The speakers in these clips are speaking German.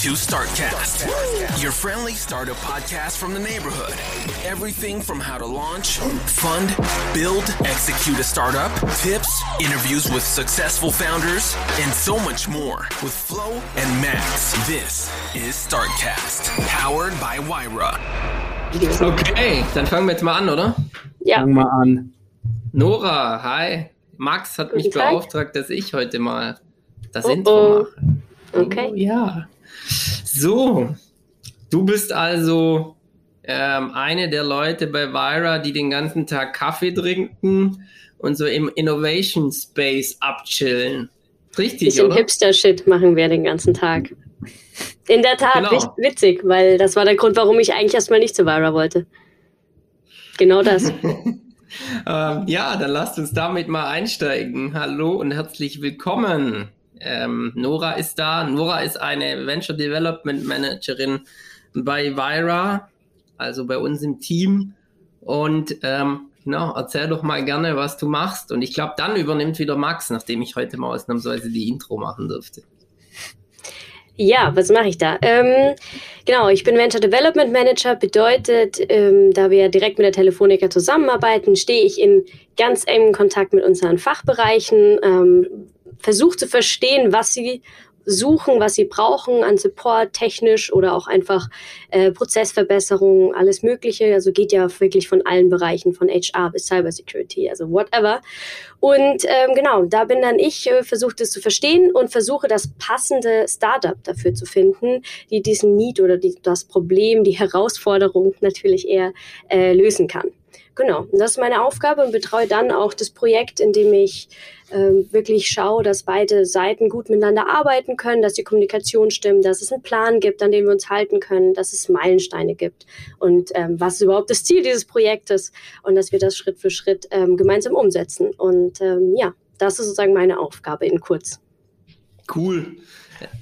To StartCast, your friendly startup podcast from the neighborhood. Everything from how to launch, fund, build, execute a startup, tips, interviews with successful founders, and so much more with Flo and Max. This is StartCast, powered by Wyra. Okay, dann fangen wir jetzt mal an, oder? Ja. Fang mal an. Nora, hi. Max hat mich Guten Tag. beauftragt, dass ich heute mal das Oh, Intro mache. Okay. Oh, ja. So, du bist also ähm, eine der Leute bei Vira, die den ganzen Tag Kaffee trinken und so im Innovation Space abchillen. Richtig, Bisschen? Hipster-Shit machen wir den ganzen Tag. In der Tat, Genau. wit- witzig, weil das war der Grund, warum ich eigentlich erstmal nicht zu Vira wollte. Genau das. Ähm, ja, dann lasst uns damit mal einsteigen. Hallo und herzlich willkommen. Ähm, Nora ist da. Nora ist eine Venture Development Managerin bei Vira, also bei uns im Team. Und ähm, genau, erzähl doch mal gerne, was du machst. Und ich glaube, dann übernimmt wieder Max, nachdem ich heute mal ausnahmsweise die Intro machen durfte. Ja, was mache ich da? Ähm, genau, ich bin Venture Development Manager, bedeutet, ähm, da wir direkt mit der Telefonica zusammenarbeiten, stehe ich in ganz engem Kontakt mit unseren Fachbereichen, ähm, versuche zu verstehen, was sie suchen, was sie brauchen an Support, technisch oder auch einfach äh, Prozessverbesserungen, alles Mögliche. Also geht ja wirklich von allen Bereichen, von HR bis Cybersecurity, also whatever. Und ähm, genau, da bin dann ich, äh, versuche das zu verstehen und versuche das passende Startup dafür zu finden, die diesen Need oder die, das Problem, die Herausforderung natürlich eher äh, lösen kann. Genau, das ist meine Aufgabe und betreue dann auch das Projekt, in dem ich ähm, wirklich schaue, dass beide Seiten gut miteinander arbeiten können, dass die Kommunikation stimmt, dass es einen Plan gibt, an dem wir uns halten können, dass es Meilensteine gibt und ähm, was ist überhaupt das Ziel dieses Projektes und dass wir das Schritt für Schritt ähm, gemeinsam umsetzen. Und ähm, ja, das ist sozusagen meine Aufgabe in kurz. Cool.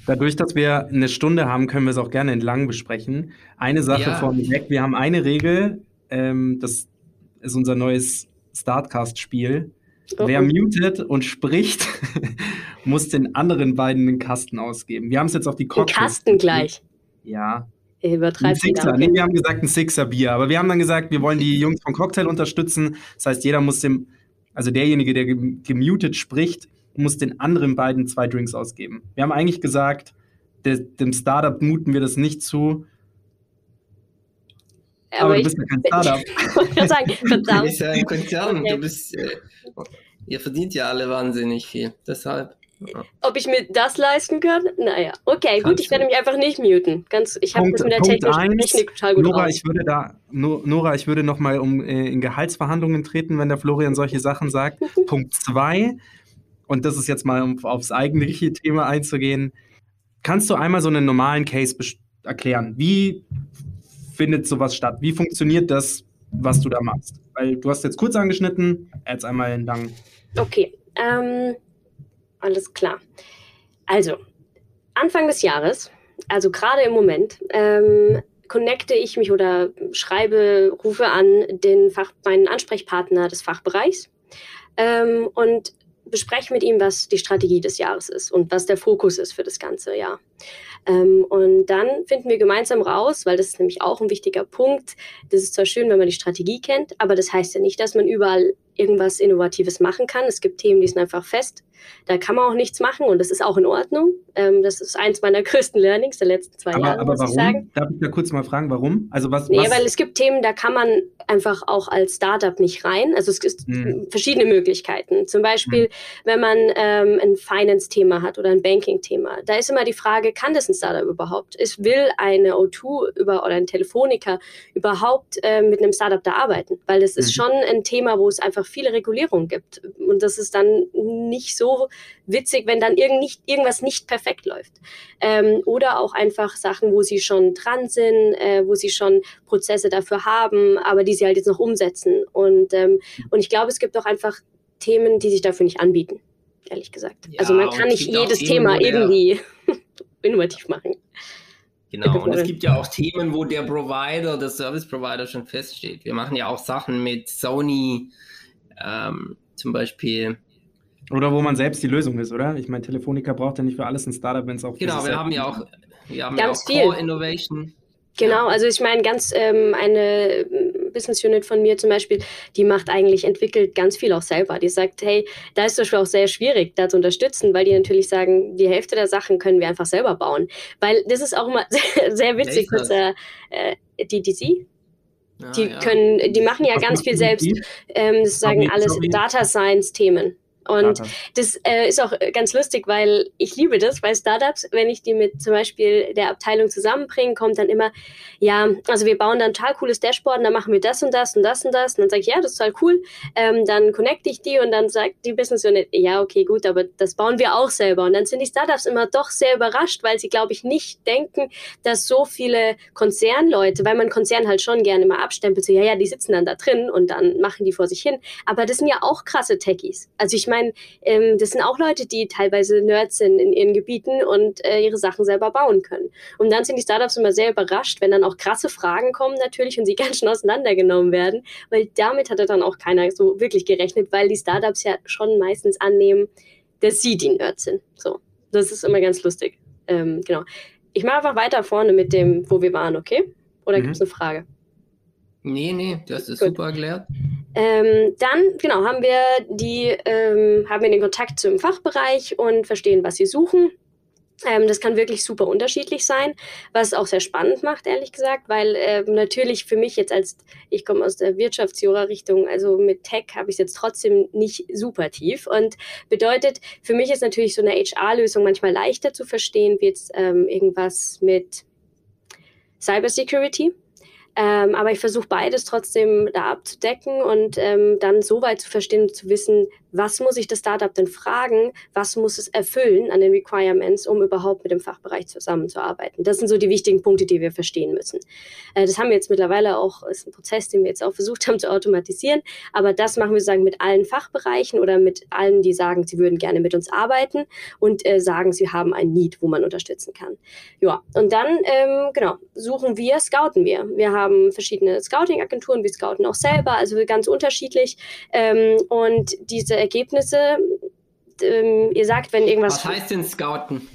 Dadurch, dass wir eine Stunde haben, können wir es auch gerne entlang besprechen. Eine Sache ja. vorweg, wir haben eine Regel, ähm, das ist unser neues Startcast-Spiel. Oh. Wer mutet und spricht, muss den anderen beiden einen Kasten ausgeben. Wir haben es jetzt auf die Cocktails. Einen Kasten gleich. Ja. Übertreibt Sixer. Nee, wir haben gesagt ein Sixer Bier, aber wir haben dann gesagt, wir wollen die Jungs von Cocktail unterstützen. Das heißt, jeder muss dem, also derjenige, der gemutet spricht, muss den anderen beiden zwei Drinks ausgeben. Wir haben eigentlich gesagt, de, dem Startup muten wir das nicht zu. Aber, aber du bist ja kein Startup. ich kann sagen, verdammt. Du bist ja ein Konzern. Du bist, äh, ihr verdient ja alle wahnsinnig viel. Deshalb. Ja. Ob ich mir das leisten kann? Naja, okay, Kannst gut, ich werde mich einfach nicht muten. Ganz, ich habe das mit der Technik, Technik total gut Nora, raus. ich würde da, Nora, ich würde noch mal um äh, in Gehaltsverhandlungen treten, wenn der Florian solche Sachen sagt. Punkt zwei, und das ist jetzt mal, um aufs eigentliche Thema einzugehen. Kannst du einmal so einen normalen Case erklären? Wie findet sowas statt? Wie funktioniert das, was du da machst? Weil du hast jetzt kurz angeschnitten, jetzt einmal entlang. Okay, ähm, alles klar. Also, Anfang des Jahres, also gerade im Moment, ähm, connecte ich mich oder schreibe, rufe an den Fach, meinen Ansprechpartner des Fachbereichs ähm, und bespreche mit ihm, was die Strategie des Jahres ist und was der Fokus ist für das ganze Jahr. Ähm, und dann finden wir gemeinsam raus, weil das ist nämlich auch ein wichtiger Punkt. Das ist zwar schön, wenn man die Strategie kennt, aber das heißt ja nicht, dass man überall irgendwas Innovatives machen kann. Es gibt Themen, die sind einfach fest. Da kann man auch nichts machen und das ist auch in Ordnung. Ähm, das ist eins meiner größten Learnings der letzten zwei aber, Jahre. Aber warum? Ich Darf ich da kurz mal fragen, warum? Also was, nee, was? weil es gibt Themen, da kann man einfach auch als Startup nicht rein. Also es gibt hm. verschiedene Möglichkeiten. Zum Beispiel, hm. wenn man ähm, ein Finance-Thema hat oder ein Banking-Thema. Da ist immer die Frage, kann das ein Startup überhaupt? Es will eine O2 über, oder ein Telefoniker überhaupt äh, mit einem Startup da arbeiten? Weil das ist hm. schon ein Thema, wo es einfach viele Regulierungen gibt. Und das ist dann nicht so witzig, wenn dann irgend nicht, irgendwas nicht perfekt läuft. Ähm, oder auch einfach Sachen, wo sie schon dran sind, äh, wo sie schon Prozesse dafür haben, aber die sie halt jetzt noch umsetzen. Und, ähm, und ich glaube, es gibt auch einfach Themen, die sich dafür nicht anbieten, ehrlich gesagt. Ja, also man kann nicht jedes Thema irgendwie innovativ machen. Genau, und es gibt ja auch Themen, wo der Provider, der Service Provider schon feststeht. Wir machen ja auch Sachen mit Sony, ähm, zum Beispiel. Oder wo man selbst die Lösung ist, oder? Ich meine, Telefonica braucht ja nicht für alles ein Startup, wenn es auch. Genau, wir haben ja auch, wir haben ganz ja auch Core Innovation. Genau, also ich meine, ganz ähm, eine Business Unit von mir zum Beispiel, die macht eigentlich, entwickelt ganz viel auch selber. Die sagt, hey, da ist es auch sehr schwierig, da zu unterstützen, weil die natürlich sagen, die Hälfte der Sachen können wir einfach selber bauen. Weil das ist auch immer sehr, sehr witzig, äh, die DC, Ah, die ja. können, die machen ja ganz viel selbst, ähm, sozusagen alles Data Science Themen. Und das äh, ist auch ganz lustig, weil ich liebe das bei Startups, wenn ich die mit zum Beispiel der Abteilung zusammenbringe, kommt dann immer, ja, also wir bauen dann total cooles Dashboard und dann machen wir das und das und das und das. Und dann sage ich, ja, das ist total cool. Ähm, dann connecte ich die und dann sagt die Business Unit, ja, okay, gut, aber das bauen wir auch selber. Und dann sind die Startups immer doch sehr überrascht, weil sie, glaube ich, nicht denken, dass so viele Konzernleute, weil man Konzern halt schon gerne mal abstempelt, so, ja, ja, die sitzen dann da drin und dann machen die vor sich hin. Aber das sind ja auch krasse Techies. Also ich meine, meine, ähm, das sind auch Leute, die teilweise Nerds sind in ihren Gebieten und äh, ihre Sachen selber bauen können. Und dann sind die Startups immer sehr überrascht, wenn dann auch krasse Fragen kommen natürlich und sie ganz schön auseinandergenommen werden, weil damit hatte dann auch keiner so wirklich gerechnet, weil die Startups ja schon meistens annehmen, dass sie die Nerds sind. So, das ist immer ganz lustig. Ähm, genau. Ich mache einfach weiter vorne mit dem, wo wir waren, okay? Oder mhm. gibt es eine Frage? Nee, nee, das ist Gut. super erklärt. Ähm, dann, genau, haben wir die, ähm, haben wir den Kontakt zum Fachbereich und verstehen, was sie suchen. Ähm, das kann wirklich super unterschiedlich sein, was auch sehr spannend macht, ehrlich gesagt, weil äh, natürlich für mich jetzt als, ich komme aus der Wirtschaftsjura-Richtung, also mit Tech habe ich es jetzt trotzdem nicht super tief und bedeutet, für mich ist natürlich so eine HR-Lösung manchmal leichter zu verstehen, wie jetzt ähm, irgendwas mit Cybersecurity Ähm, aber ich versuche beides trotzdem da abzudecken und ähm, dann so weit zu verstehen und zu wissen, was muss ich das Startup denn fragen, was muss es erfüllen an den Requirements, um überhaupt mit dem Fachbereich zusammenzuarbeiten. Das sind so die wichtigen Punkte, die wir verstehen müssen. Äh, das haben wir jetzt mittlerweile auch, ist ein Prozess, den wir jetzt auch versucht haben zu automatisieren, aber das machen wir sozusagen mit allen Fachbereichen oder mit allen, die sagen, sie würden gerne mit uns arbeiten und äh, sagen, sie haben ein Need, wo man unterstützen kann. Ja, und dann, ähm, genau, suchen wir, scouten wir. Wir haben verschiedene Scouting-Agenturen, wir scouten auch selber, also ganz unterschiedlich. Ähm, und diese Ergebnisse, ähm, ihr sagt, wenn irgendwas. Was heißt denn Scouten?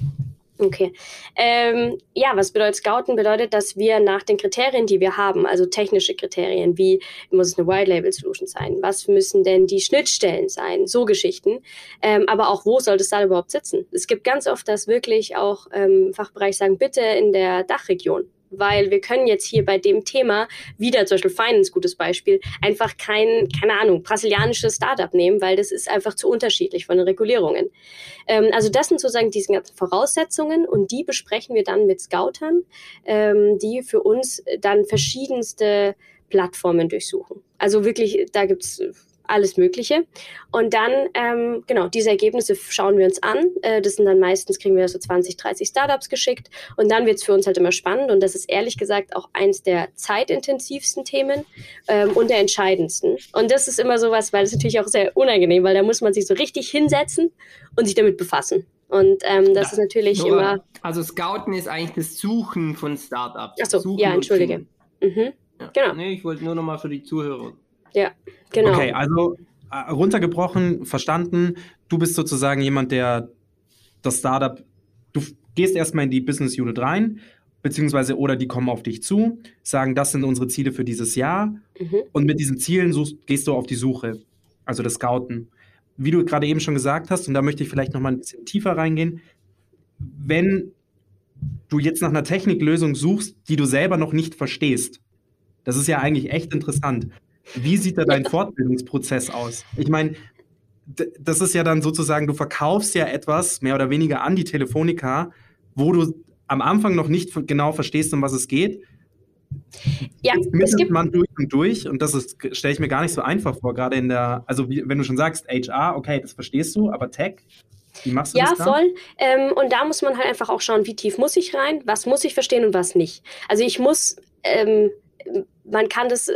Okay. Ähm, ja, was bedeutet Scouten? Bedeutet, dass wir nach den Kriterien, die wir haben, also technische Kriterien, wie muss es eine White Label Solution sein? Was müssen denn die Schnittstellen sein? So Geschichten. Ähm, aber auch, wo soll das da überhaupt sitzen? Es gibt ganz oft, dass wirklich auch ähm, Fachbereich sagen, bitte in der Dachregion weil wir können jetzt hier bei dem Thema, wieder zum Beispiel Finance, gutes Beispiel, einfach kein, keine Ahnung, brasilianisches Startup nehmen, weil das ist einfach zu unterschiedlich von den Regulierungen. Ähm, also das sind sozusagen diese ganzen Voraussetzungen und die besprechen wir dann mit Scoutern, ähm, die für uns dann verschiedenste Plattformen durchsuchen. Also wirklich, da gibt's alles Mögliche. Und dann, ähm, genau, diese Ergebnisse schauen wir uns an. Äh, das sind dann meistens, kriegen wir so 20, 30 Startups geschickt. Und dann wird es für uns halt immer spannend. Und das ist ehrlich gesagt auch eins der zeitintensivsten Themen ähm, und der entscheidendsten. Und das ist immer sowas, weil es natürlich auch sehr unangenehm, weil da muss man sich so richtig hinsetzen und sich damit befassen. Und ähm, das ja, ist natürlich nur, immer. Also Scouten ist eigentlich das Suchen von Startups. Achso, ja, entschuldige. Mhm. Ja. Genau. Nee, ich wollte nur nochmal für die Zuhörer ja, genau. Okay, also äh, runtergebrochen, verstanden. Du bist sozusagen jemand, der das Startup, du gehst erstmal in die Business Unit rein, beziehungsweise oder die kommen auf dich zu, sagen, das sind unsere Ziele für dieses Jahr. Mhm. Und mit diesen Zielen suchst, gehst du auf die Suche, also das Scouten. Wie du gerade eben schon gesagt hast, und da möchte ich vielleicht noch mal ein bisschen tiefer reingehen, wenn du jetzt nach einer Techniklösung suchst, die du selber noch nicht verstehst, das ist ja eigentlich echt interessant. Wie sieht da dein Fortbildungsprozess aus? Ich meine, das ist ja dann sozusagen, du verkaufst ja etwas mehr oder weniger an die Telefonica, wo du am Anfang noch nicht genau verstehst, um was es geht. Ja, es gibt man durch und durch und das stelle ich mir gar nicht so einfach vor, gerade in der, also wie, wenn du schon sagst, HR, okay, das verstehst du, aber Tech, wie machst du ja, das? Ja, voll. Ähm, und da muss man halt einfach auch schauen, wie tief muss ich rein, was muss ich verstehen und was nicht. Also ich muss, ähm, man kann das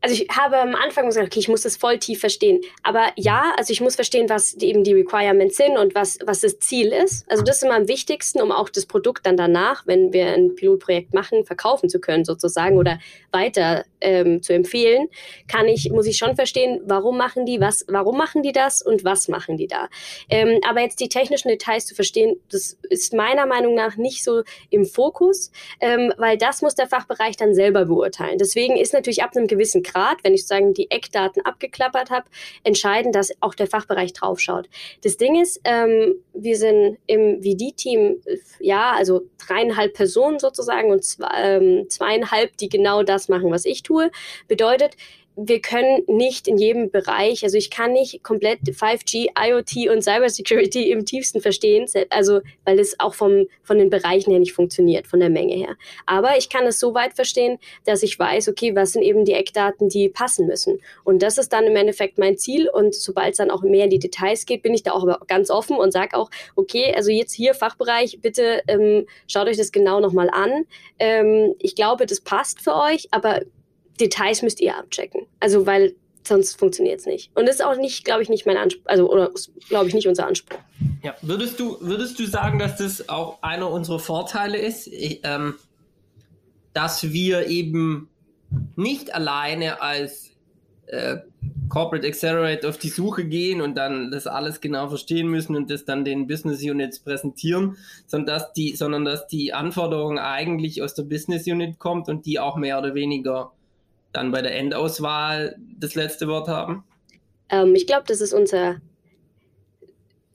also ich habe am Anfang gesagt, okay, ich muss das voll tief verstehen. Aber ja, also ich muss verstehen, was die, eben die Requirements sind und was, was das Ziel ist. Also das ist immer am wichtigsten, um auch das Produkt dann danach, wenn wir ein Pilotprojekt machen, verkaufen zu können sozusagen oder weiter ähm, zu empfehlen, kann ich, muss ich schon verstehen, warum machen die was, warum machen die das und was machen die da. Ähm, aber jetzt die technischen Details zu verstehen, das ist meiner Meinung nach nicht so im Fokus, ähm, weil das muss der Fachbereich dann selber beurteilen. Deswegen ist natürlich ab einem gewissen Grad, wenn ich sozusagen die Eckdaten abgeklappert habe, entscheidend, dass auch der Fachbereich draufschaut. Das Ding ist, ähm, wir sind im VD-Team, ja, also dreieinhalb Personen sozusagen und zwei, ähm, zweieinhalb, die genau das machen, was ich tue. Bedeutet, wir können nicht in jedem Bereich, also ich kann nicht komplett 5G, IoT und Cybersecurity im tiefsten verstehen, also weil es auch vom, von den Bereichen her nicht funktioniert, von der Menge her. Aber ich kann es so weit verstehen, dass ich weiß, okay, was sind eben die Eckdaten, die passen müssen. Und das ist dann im Endeffekt mein Ziel. Und sobald es dann auch mehr in die Details geht, bin ich da auch ganz offen und sage auch, okay, also jetzt hier Fachbereich, bitte ähm, schaut euch das genau nochmal an. Ähm, ich glaube, das passt für euch, aber Details müsst ihr abchecken. Also, weil sonst funktioniert es nicht. Und das ist auch nicht, glaube ich, nicht mein Anspruch, also, oder glaube ich, nicht unser Anspruch. Ja, würdest du, würdest du sagen, dass das auch einer unserer Vorteile ist, ich, ähm, dass wir eben nicht alleine als äh, Corporate Accelerate auf die Suche gehen und dann das alles genau verstehen müssen und das dann den Business Units präsentieren, sondern dass die, sondern dass die Anforderung eigentlich aus der Business Unit kommt und die auch mehr oder weniger dann bei der Endauswahl das letzte Wort haben? Ähm, ich glaube, das ist unser,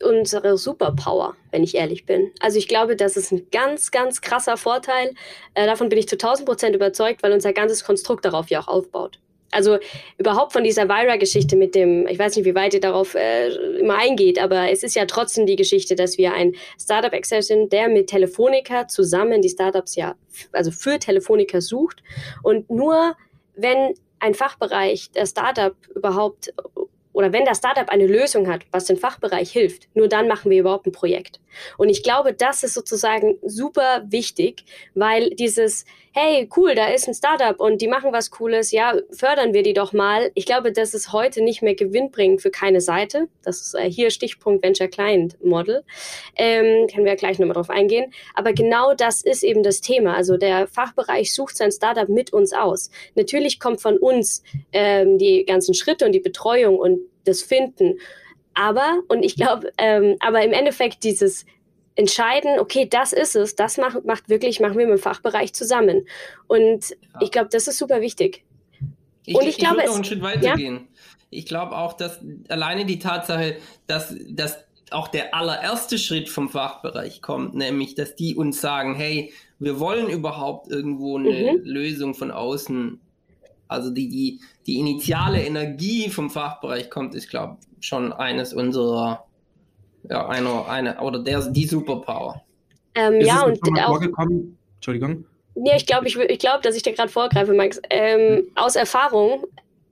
unsere Superpower, wenn ich ehrlich bin. Also ich glaube, das ist ein ganz, ganz krasser Vorteil. Äh, davon bin ich zu 1000 Prozent überzeugt, weil unser ganzes Konstrukt darauf ja auch aufbaut. Also überhaupt von dieser Vira-Geschichte mit dem, ich weiß nicht, wie weit ihr darauf äh, immer eingeht, aber es ist ja trotzdem die Geschichte, dass wir ein Startup Excel sind, der mit Telefonica zusammen die Startups ja, also für Telefonica sucht. Und nur wenn ein Fachbereich der Startup überhaupt oder wenn das Startup eine Lösung hat, was den Fachbereich hilft, nur dann machen wir überhaupt ein Projekt. Und ich glaube, das ist sozusagen super wichtig, weil dieses, hey, cool, da ist ein Startup und die machen was Cooles, ja, fördern wir die doch mal. Ich glaube, das ist heute nicht mehr gewinnbringend für keine Seite. Das ist äh, hier Stichpunkt Venture Client Model. Ähm, können wir ja gleich nochmal drauf eingehen. Aber genau das ist eben das Thema. Also der Fachbereich sucht sein Startup mit uns aus. Natürlich kommt von uns ähm, die ganzen Schritte und die Betreuung und das Finden. Aber, und ich glaube, ähm, aber im Endeffekt dieses entscheiden, okay, das ist es, das macht, macht wirklich, machen wir mit dem Fachbereich zusammen. Und ja. ich glaube, das ist super wichtig. Ich, und ich, ich glaube, würde noch einen Schritt weitergehen. Ja? Ich glaube auch, dass alleine die Tatsache, dass, dass auch der allererste Schritt vom Fachbereich kommt, nämlich, dass die uns sagen, hey, wir wollen überhaupt irgendwo eine mhm. Lösung von außen. Also die, die, die initiale Energie vom Fachbereich kommt, ist, glaube ich, schon eines unserer ja, eine, eine, oder der, die Superpower. Ähm, ja, und auch. Entschuldigung. Nee, ich glaube, ich, ich glaub, dass ich da gerade vorgreife, Max. Ähm, hm. Aus Erfahrung,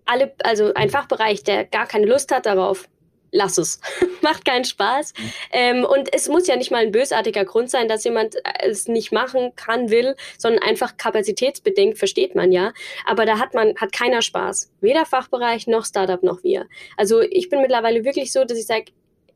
alle, also ein Fachbereich, der gar keine Lust hat darauf, lass es. Macht keinen Spaß. Mhm. Ähm, und es muss ja nicht mal ein bösartiger Grund sein, dass jemand es nicht machen kann, will, sondern einfach kapazitätsbedingt, versteht man ja. Aber da hat man, hat keiner Spaß. Weder Fachbereich noch Startup noch wir. Also ich bin mittlerweile wirklich so, dass ich sage,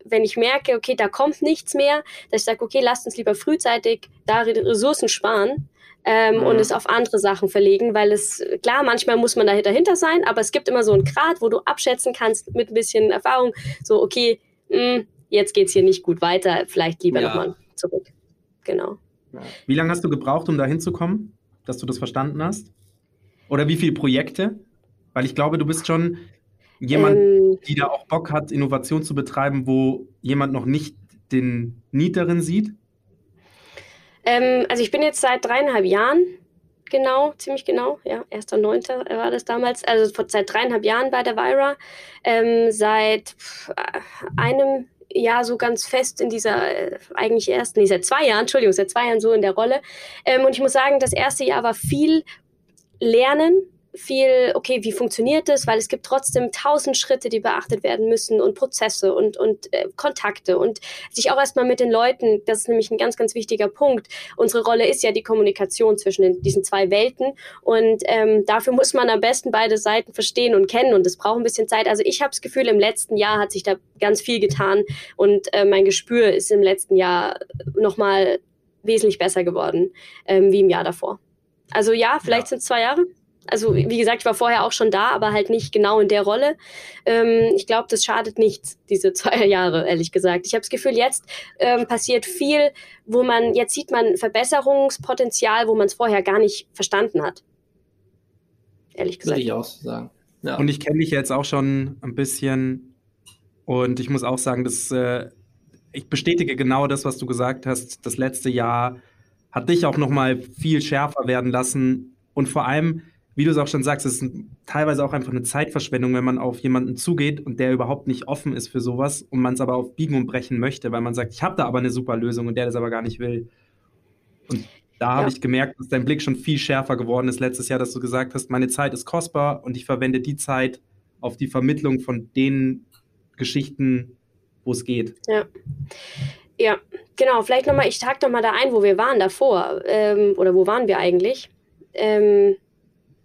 wenn ich merke, okay, da kommt nichts mehr, dass ich sage, okay, lasst uns lieber frühzeitig da Ressourcen sparen ähm, mhm. und es auf andere Sachen verlegen, weil es, klar, manchmal muss man da dahinter sein, aber es gibt immer so einen Grad, wo du abschätzen kannst mit ein bisschen Erfahrung, so, okay, mh, hm, jetzt geht es hier nicht gut weiter, vielleicht lieber ja. nochmal zurück. Genau. Wie lange hast du gebraucht, um da hinzukommen, dass du das verstanden hast? Oder wie viele Projekte? Weil ich glaube, du bist schon jemand, ähm, die da auch Bock hat, Innovation zu betreiben, wo jemand noch nicht den Niederen sieht? Ähm, also ich bin jetzt seit dreieinhalb Jahren, genau, ziemlich genau, ja, 1.9. war das damals, also seit dreieinhalb Jahren bei der Vira, ähm, seit einem Jahr so ganz fest in dieser, äh, eigentlich erst, nee, seit zwei Jahren, Entschuldigung, seit zwei Jahren so in der Rolle. Ähm, und ich muss sagen, das erste Jahr war viel Lernen, viel, okay, wie funktioniert das? Weil es gibt trotzdem tausend Schritte, die beachtet werden müssen und Prozesse und, und äh, Kontakte und sich auch erstmal mit den Leuten, das ist nämlich ein ganz, ganz wichtiger Punkt. Unsere Rolle ist ja die Kommunikation zwischen den, diesen zwei Welten und ähm, dafür muss man am besten beide Seiten verstehen und kennen und das braucht ein bisschen Zeit. Also ich habe das Gefühl, im letzten Jahr hat sich da ganz viel getan und äh, mein Gespür ist im letzten Jahr nochmal wesentlich besser geworden ähm, wie im Jahr davor. Also ja, vielleicht ja. sind es zwei Jahre. Also wie gesagt, ich war vorher auch schon da, aber halt nicht genau in der Rolle. Ähm, ich glaube, das schadet nichts, diese zwei Jahre, ehrlich gesagt. Ich habe das Gefühl, jetzt ähm, passiert viel, wo man, jetzt sieht man Verbesserungspotenzial, wo man es vorher gar nicht verstanden hat. Ehrlich gesagt. Würde ich auch so sagen. Ja. Und ich kenne dich jetzt auch schon ein bisschen und ich muss auch sagen, dass äh, ich bestätige genau das, was du gesagt hast. Das letzte Jahr hat dich auch noch mal viel schärfer werden lassen und vor allem wie du es auch schon sagst, es ist teilweise auch einfach eine Zeitverschwendung, wenn man auf jemanden zugeht und der überhaupt nicht offen ist für sowas und man es aber auf Biegen und Brechen möchte, weil man sagt, ich habe da aber eine super Lösung und der das aber gar nicht will. Und da ja. habe ich gemerkt, dass dein Blick schon viel schärfer geworden ist letztes Jahr, dass du gesagt hast, meine Zeit ist kostbar und ich verwende die Zeit auf die Vermittlung von den Geschichten, wo es geht. Ja. Ja, genau. Vielleicht nochmal, ich tag nochmal da ein, wo wir waren davor. Ähm, oder wo waren wir eigentlich? Ähm,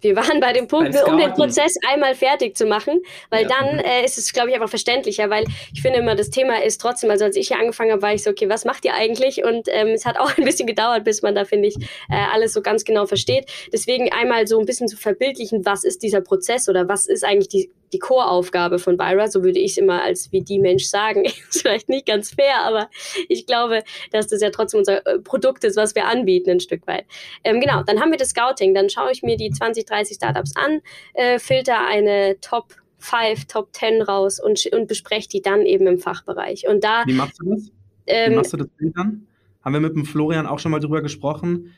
wir waren bei dem Punkt, um den Prozess einmal fertig zu machen, weil ja. dann äh, ist es, glaube ich, einfach verständlicher, weil ich finde immer, das Thema ist trotzdem, also als ich hier angefangen habe, war ich so, okay, was macht ihr eigentlich? Und ähm, es hat auch ein bisschen gedauert, bis man da, finde ich, äh, alles so ganz genau versteht. Deswegen einmal so ein bisschen zu verbildlichen, was ist dieser Prozess oder was ist eigentlich die, die Core-Aufgabe von Byra, so würde ich es immer als wie die Mensch sagen. ist vielleicht nicht ganz fair, aber ich glaube, dass das ja trotzdem unser äh, Produkt ist, was wir anbieten, ein Stück weit. Ähm, genau, dann haben wir das Scouting, dann schaue ich mir die 20, 30 Startups an, äh, filter eine Top 5, Top 10 raus und, und bespreche die dann eben im Fachbereich. Und da, Wie machst du das? Ähm, Wie machst du das dann? Haben wir mit dem Florian auch schon mal drüber gesprochen.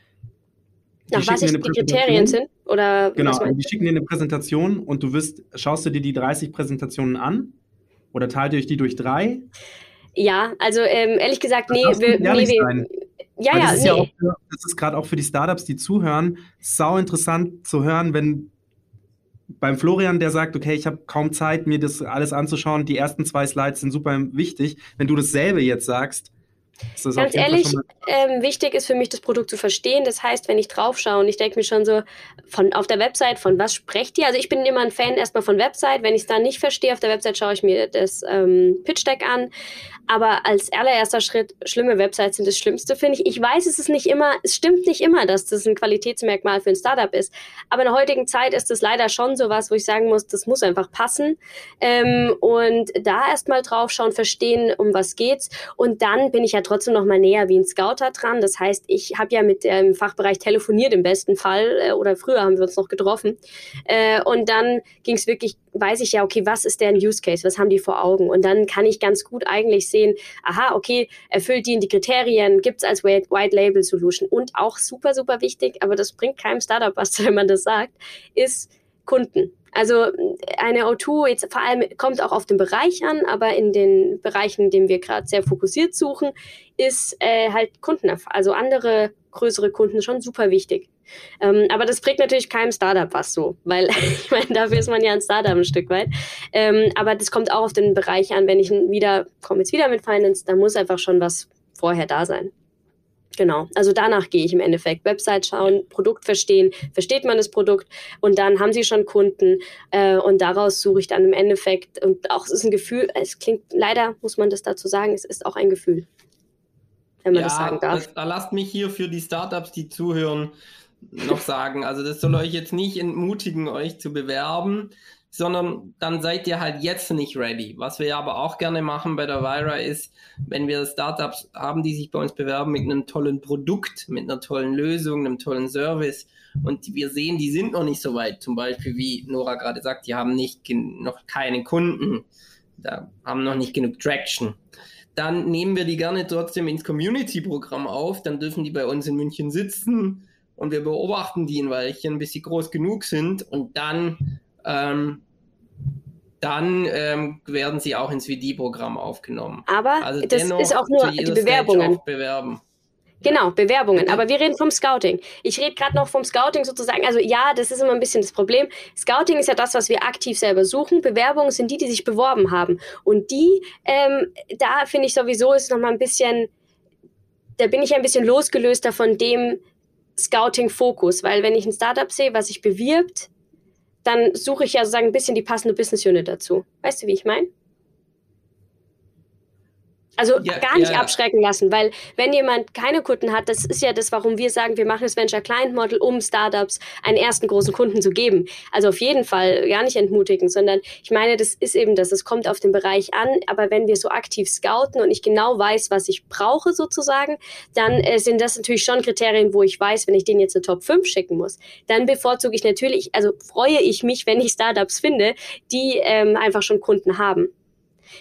Nach was ich die Kriterien sind? Oder genau, also die schicken dir eine Präsentation und du wirst, schaust du dir die 30 Präsentationen an oder teilt ihr euch die durch drei? Ja, also ähm, ehrlich gesagt, nee, wir, nee, wir, ja, Weil ja, das ist nee. ja auch für, das ist gerade auch für die Startups, die zuhören, sau interessant zu hören, wenn beim Florian, der sagt, okay, ich habe kaum Zeit, mir das alles anzuschauen, die ersten zwei Slides sind super wichtig. Wenn du dasselbe jetzt sagst, Ganz ehrlich, ähm, wichtig ist für mich, das Produkt zu verstehen. Das heißt, wenn ich drauf schaue und ich denke mir schon so, von auf der Website, von was sprecht ihr? Also ich bin immer ein Fan erstmal von Website. Wenn ich es dann nicht verstehe, auf der Website schaue ich mir das ähm, Pitch Deck an. Aber als allererster Schritt, schlimme Websites sind das Schlimmste, finde ich. Ich weiß, es ist nicht immer, es stimmt nicht immer, dass das ein Qualitätsmerkmal für ein Startup ist. Aber in der heutigen Zeit ist es leider schon so was, wo ich sagen muss, das muss einfach passen. Ähm, und da erstmal drauf schauen, verstehen, um was geht's. Und dann bin ich ja trotzdem noch mal näher wie ein Scouter dran. Das heißt, ich habe ja mit dem Fachbereich telefoniert im besten Fall äh, oder früher haben wir uns noch getroffen. Äh, und dann ging es wirklich, weiß ich ja, okay, was ist deren Use Case? Was haben die vor Augen? Und dann kann ich ganz gut eigentlich sehen, aha, okay, erfüllt die in die Kriterien, gibt es als White Label Solution. Und auch super, super wichtig, aber das bringt keinem Startup was, wenn man das sagt, ist Kunden. Also eine O2 jetzt vor allem kommt auch auf den Bereich an, aber in den Bereichen, in denen wir gerade sehr fokussiert suchen, ist äh, halt Kunden, also andere größere Kunden schon super wichtig. Ähm, aber das bringt natürlich keinem Startup was so, weil ich meine, dafür ist man ja ein Startup ein Stück weit. Ähm, aber das kommt auch auf den Bereich an, wenn ich wieder, komme jetzt wieder mit Finance, da muss einfach schon was vorher da sein. Genau, also danach gehe ich im Endeffekt. Website schauen, Produkt verstehen, versteht man das Produkt und dann haben sie schon Kunden äh, und daraus suche ich dann im Endeffekt und auch es ist ein Gefühl, es klingt, leider muss man das dazu sagen, es ist auch ein Gefühl, wenn man ja, das sagen darf. Das, lasst mich hier für die Startups, die zuhören, noch sagen. Also das soll euch jetzt nicht entmutigen, euch zu bewerben, sondern dann seid ihr halt jetzt nicht ready. Was wir aber auch gerne machen bei der Vira ist, wenn wir Startups haben, die sich bei uns bewerben mit einem tollen Produkt, mit einer tollen Lösung, einem tollen Service und wir sehen, die sind noch nicht so weit. Zum Beispiel, wie Nora gerade sagt, die haben nicht noch keine Kunden, da haben noch nicht genug Traction. Dann nehmen wir die gerne trotzdem ins Community-Programm auf, dann dürfen die bei uns in München sitzen, und wir beobachten die ein Weilchen, bis sie groß genug sind und dann, ähm, dann ähm, werden sie auch ins VD-Programm aufgenommen. Aber also das ist auch nur die Bewerbungen. Bewerben. Genau, Bewerbungen. Aber wir reden vom Scouting. Ich rede gerade noch vom Scouting sozusagen. Also ja, das ist immer ein bisschen das Problem. Scouting ist ja das, was wir aktiv selber suchen. Bewerbungen sind die, die sich beworben haben. Und die, ähm, da finde ich sowieso, ist noch mal ein bisschen, da bin ich ein bisschen losgelöster von dem, Scouting-Fokus, weil wenn ich ein Startup sehe, was sich bewirbt, dann suche ich ja sozusagen ein bisschen die passende Business Unit dazu. Weißt du, wie ich meine? Also ja, gar nicht ja. abschrecken lassen, weil wenn jemand keine Kunden hat, das ist ja das, warum wir sagen, wir machen das Venture Client Model, um Startups einen ersten großen Kunden zu geben. Also auf jeden Fall gar nicht entmutigen, sondern ich meine, das ist eben das, es kommt auf den Bereich an, aber wenn wir so aktiv scouten und ich genau weiß, was ich brauche sozusagen, dann äh, sind das natürlich schon Kriterien, wo ich weiß, wenn ich den jetzt eine Top 5 schicken muss, dann bevorzuge ich natürlich, also freue ich mich, wenn ich Startups finde, die ähm, einfach schon Kunden haben.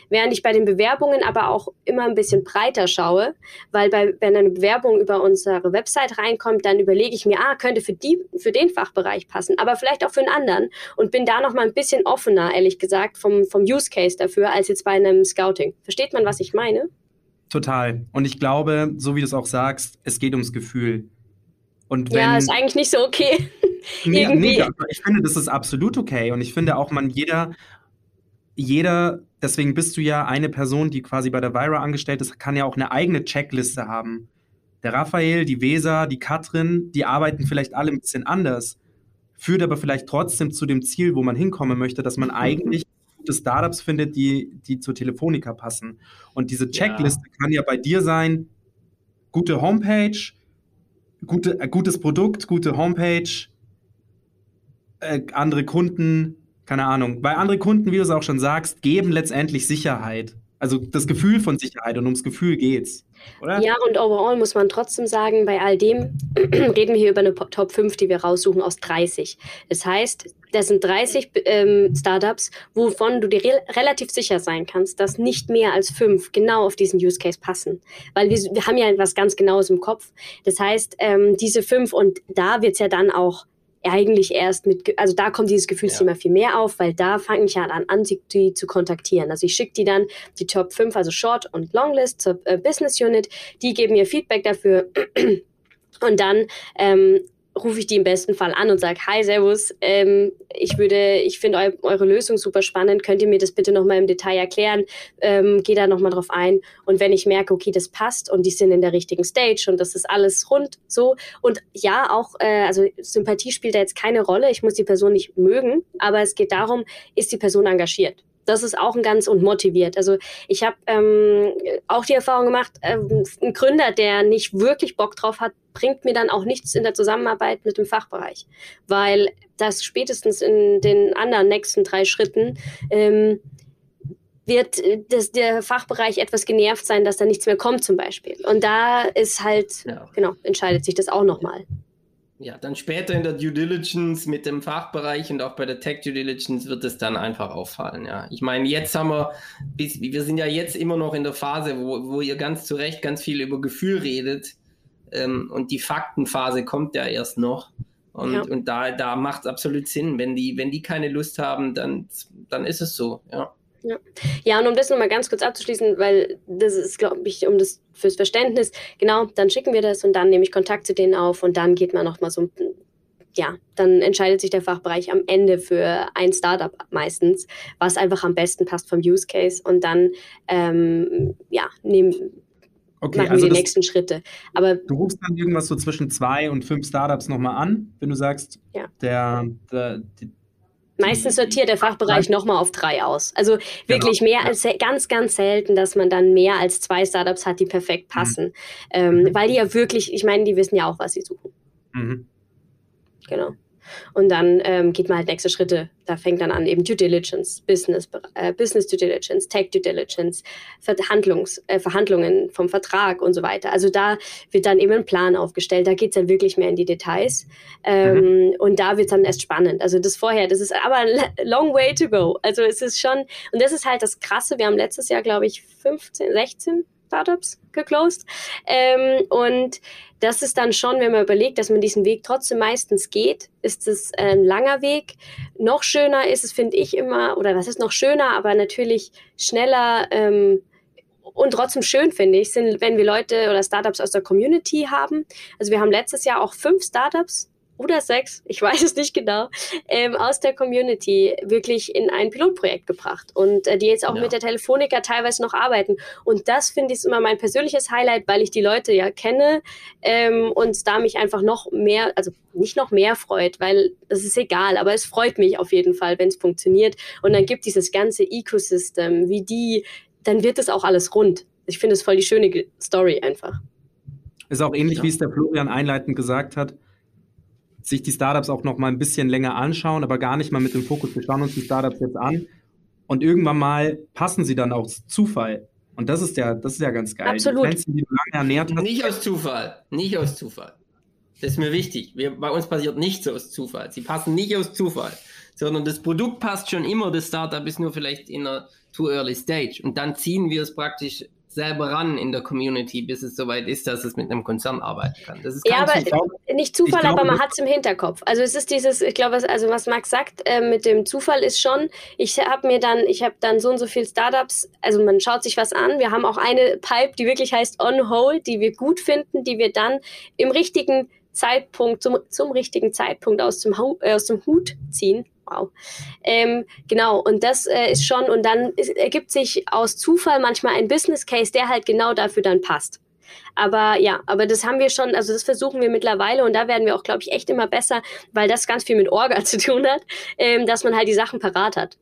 Während ich bei den Bewerbungen aber auch immer ein bisschen breiter schaue, weil bei, wenn eine Bewerbung über unsere Website reinkommt, dann überlege ich mir, ah, könnte für, die, für den Fachbereich passen, aber vielleicht auch für einen anderen und bin da noch mal ein bisschen offener, ehrlich gesagt, vom, vom Use Case dafür, als jetzt bei einem Scouting. Versteht man, was ich meine? Total. Und ich glaube, so wie du es auch sagst, es geht ums Gefühl. Und wenn, ja, ist eigentlich nicht so okay. nee, nee, ich finde, das ist absolut okay. Und ich finde auch, man, jeder, jeder deswegen bist du ja eine Person, die quasi bei der Vira angestellt ist, kann ja auch eine eigene Checkliste haben. Der Raphael, die Weser, die Katrin, die arbeiten vielleicht alle ein bisschen anders, führt aber vielleicht trotzdem zu dem Ziel, wo man hinkommen möchte, dass man eigentlich gute Startups findet, die, die zur Telefonica passen. Und diese Checkliste ja. kann ja bei dir sein, gute Homepage, gute, äh, gutes Produkt, gute Homepage, äh, andere Kunden, keine Ahnung, weil andere Kunden, wie du es auch schon sagst, geben letztendlich Sicherheit. Also das Gefühl von Sicherheit und ums Gefühl geht's, oder? Ja, und overall muss man trotzdem sagen, bei all dem reden wir hier über eine Top 5, die wir raussuchen aus 30. Das heißt, das sind 30 ähm, Startups, wovon du dir re relativ sicher sein kannst, dass nicht mehr als fünf genau auf diesen Use Case passen. Weil wir, wir haben ja etwas ganz Genaues im Kopf. Das heißt, ähm, diese fünf, und da wird's ja dann auch eigentlich erst mit, also da kommt dieses Gefühlsthema ja. viel mehr auf, weil da fange ich dann an, die, die zu kontaktieren. Also ich schicke die dann die Top 5, also Short- und Longlist zur äh, Business Unit, die geben mir Feedback dafür und dann ähm, rufe ich die im besten Fall an und sage, hi, Servus, ähm, ich würde, ich finde eu eure Lösung super spannend, könnt ihr mir das bitte nochmal im Detail erklären, ähm, gehe da nochmal drauf ein. Und wenn ich merke, okay, das passt und die sind in der richtigen Stage und das ist alles rund so. Und ja, auch, äh, also Sympathie spielt da jetzt keine Rolle, ich muss die Person nicht mögen, aber es geht darum, ist die Person engagiert? Das ist auch ein ganz und motiviert. Also ich habe ähm, auch die Erfahrung gemacht, ähm, ein Gründer, der nicht wirklich Bock drauf hat, bringt mir dann auch nichts in der Zusammenarbeit mit dem Fachbereich, weil das spätestens in den anderen nächsten drei Schritten ähm, wird das, der Fachbereich etwas genervt sein, dass da nichts mehr kommt zum Beispiel. Und da ist halt, ja. genau, entscheidet sich das auch nochmal ja, dann später in der Due Diligence mit dem Fachbereich und auch bei der Tech Due Diligence wird es dann einfach auffallen. Ja, ich meine, jetzt haben wir, bis, wir sind ja jetzt immer noch in der Phase, wo, wo ihr ganz zu Recht ganz viel über Gefühl redet ähm, und die Faktenphase kommt ja erst noch. Und, ja. und da, da macht es absolut Sinn. Wenn die, wenn die keine Lust haben, dann, dann ist es so, ja. Ja. ja, und um das nochmal ganz kurz abzuschließen, weil das ist, glaube ich, um das fürs Verständnis, genau, dann schicken wir das und dann nehme ich Kontakt zu denen auf und dann geht man nochmal so, ja, dann entscheidet sich der Fachbereich am Ende für ein Startup meistens, was einfach am besten passt vom Use Case und dann, ähm, ja, nehmen, Okay, machen also wir die nächsten Schritte. Aber du rufst dann irgendwas so zwischen zwei und fünf Startups nochmal an, wenn du sagst, ja. der, der, die, Meistens sortiert der Fachbereich nochmal auf drei aus. Also wirklich genau. mehr als ganz, ganz selten, dass man dann mehr als zwei Startups hat, die perfekt mhm. passen. Mhm. Ähm, weil die ja wirklich, ich meine, die wissen ja auch, was sie suchen. Mhm. Genau. Und dann ähm, geht man halt nächste Schritte. Da fängt dann an eben Due Diligence, Business, äh, Business Due Diligence, Tech Due Diligence, Verhandlungs, äh, Verhandlungen vom Vertrag und so weiter. Also da wird dann eben ein Plan aufgestellt. Da geht es dann wirklich mehr in die Details. Ähm, mhm. Und da wird es dann erst spannend. Also das vorher, das ist aber ein long way to go. Also es ist schon, und das ist halt das Krasse. Wir haben letztes Jahr, glaube ich, 15, 16 Startups geclosed. Ähm, und das ist dann schon, wenn man überlegt, dass man diesen Weg trotzdem meistens geht, ist es ein langer Weg. Noch schöner ist es, finde ich immer, oder was ist noch schöner, aber natürlich schneller ähm, und trotzdem schön, finde ich, sind, wenn wir Leute oder Startups aus der Community haben. Also wir haben letztes Jahr auch fünf Startups oder sechs, ich weiß es nicht genau, ähm, aus der Community wirklich in ein Pilotprojekt gebracht und äh, die jetzt auch ja. mit der Telefonica teilweise noch arbeiten. Und das finde ich immer mein persönliches Highlight, weil ich die Leute ja kenne ähm, und da mich einfach noch mehr, also nicht noch mehr freut, weil es ist egal, aber es freut mich auf jeden Fall, wenn es funktioniert. Und dann gibt dieses ganze Ecosystem, wie die, dann wird es auch alles rund. Ich finde es voll die schöne Story einfach. Ist auch ähnlich, ja. wie es der Florian einleitend gesagt hat sich die Startups auch noch mal ein bisschen länger anschauen, aber gar nicht mal mit dem Fokus, wir schauen uns die Startups jetzt an und irgendwann mal passen sie dann aus Zufall. Und das ist ja, das ist ja ganz geil. Absolut. Die Pflanzen, die du lange ernährt hast. Nicht aus Zufall. Nicht aus Zufall. Das ist mir wichtig. Wir, bei uns passiert nichts aus Zufall. Sie passen nicht aus Zufall, sondern das Produkt passt schon immer. Das Startup ist nur vielleicht in einer too early stage. Und dann ziehen wir es praktisch selber ran in der Community, bis es soweit ist, dass es mit einem Konzern arbeiten kann. Das ist ja, aber Zufall. nicht Zufall, glaube, aber man hat es im Hinterkopf. Also es ist dieses, ich glaube, also was Max sagt äh, mit dem Zufall ist schon, ich habe mir dann, ich habe dann so und so viele Startups, also man schaut sich was an. Wir haben auch eine Pipe, die wirklich heißt On Hold, die wir gut finden, die wir dann im richtigen Zeitpunkt, zum, zum richtigen Zeitpunkt aus dem, äh, aus dem Hut ziehen Wow. Ähm, genau, und das äh, ist schon, und dann ist, ergibt sich aus Zufall manchmal ein Business Case, der halt genau dafür dann passt. Aber ja, aber das haben wir schon, also das versuchen wir mittlerweile und da werden wir auch, glaube ich, echt immer besser, weil das ganz viel mit Orga zu tun hat, ähm, dass man halt die Sachen parat hat.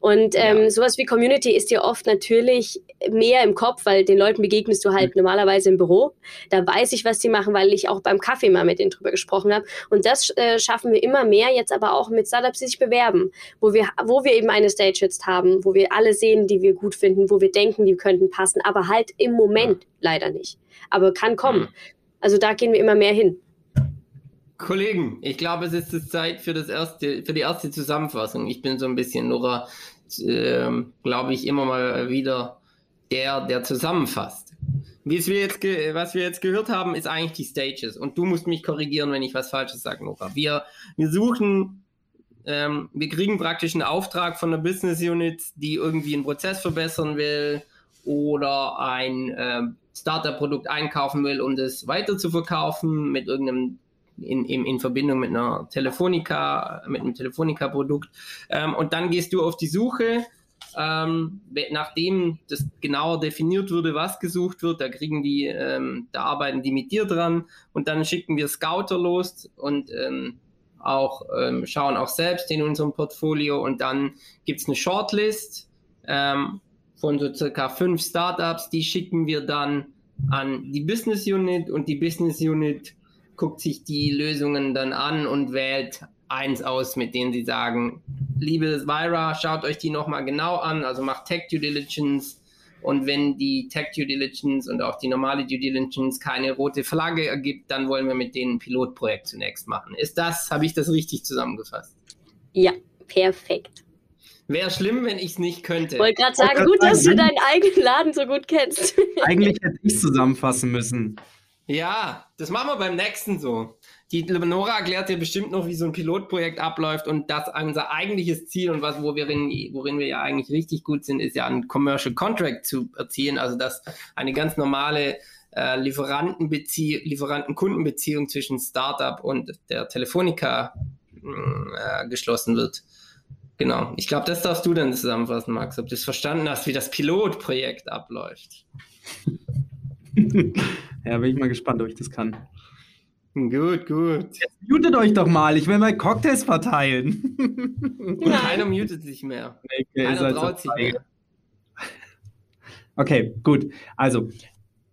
Und ähm, ja. sowas wie Community ist dir oft natürlich mehr im Kopf, weil den Leuten begegnest du halt mhm. normalerweise im Büro. Da weiß ich, was die machen, weil ich auch beim Kaffee mal mit denen drüber gesprochen habe. Und das äh, schaffen wir immer mehr, jetzt aber auch mit Startups, die sich bewerben, wo wir, wo wir eben eine Stage jetzt haben, wo wir alle sehen, die wir gut finden, wo wir denken, die könnten passen, aber halt im Moment leider nicht. Aber kann kommen. Mhm. Also da gehen wir immer mehr hin. Kollegen, ich glaube, es ist Zeit für das erste, für die erste Zusammenfassung. Ich bin so ein bisschen Nora, äh, glaube ich, immer mal wieder der, der zusammenfasst. Wir was wir jetzt gehört haben, ist eigentlich die Stages. Und du musst mich korrigieren, wenn ich was Falsches sage, Nora. Wir, wir suchen, ähm, wir kriegen praktisch einen Auftrag von einer Business Unit, die irgendwie einen Prozess verbessern will oder ein äh, Startup-Produkt einkaufen will, um das weiter zu verkaufen mit irgendeinem in, in, in Verbindung mit einer Telefonica, mit einem Telefonica-Produkt. Ähm, und dann gehst du auf die Suche. Ähm, nachdem das genauer definiert wurde, was gesucht wird, da kriegen die, ähm, da arbeiten die mit dir dran und dann schicken wir Scouter los und ähm, auch ähm, schauen auch selbst in unserem Portfolio und dann gibt es eine Shortlist ähm, von so circa fünf Startups, die schicken wir dann an die Business Unit und die Business Unit guckt sich die Lösungen dann an und wählt eins aus, mit denen sie sagen, liebe Vira, schaut euch die nochmal genau an, also macht Tech Due Diligence und wenn die Tech Due Diligence und auch die normale Due Diligence keine rote Flagge ergibt, dann wollen wir mit denen ein Pilotprojekt zunächst machen. Ist das, habe ich das richtig zusammengefasst? Ja, perfekt. Wäre schlimm, wenn ich es nicht könnte. Ich wollte gerade sagen, gut, dass du deinen eigenen Laden so gut kennst. Eigentlich hätte ich es zusammenfassen müssen. Ja, das machen wir beim nächsten so. Die Nora erklärt dir bestimmt noch, wie so ein Pilotprojekt abläuft und das unser eigentliches Ziel und was, worin, worin wir ja eigentlich richtig gut sind, ist ja ein Commercial Contract zu erzielen, also dass eine ganz normale äh, Lieferanten-Kundenbeziehung zwischen Startup und der Telefonica äh, geschlossen wird. Genau. Ich glaube, das darfst du dann zusammenfassen, Max, ob du es verstanden hast, wie das Pilotprojekt abläuft. ja, bin ich mal gespannt, ob ich das kann. Gut, gut. Jetzt mutet euch doch mal, ich will mal Cocktails verteilen. Und keiner mutet sich mehr. Okay, keiner traut sich mehr. Okay, gut. Also,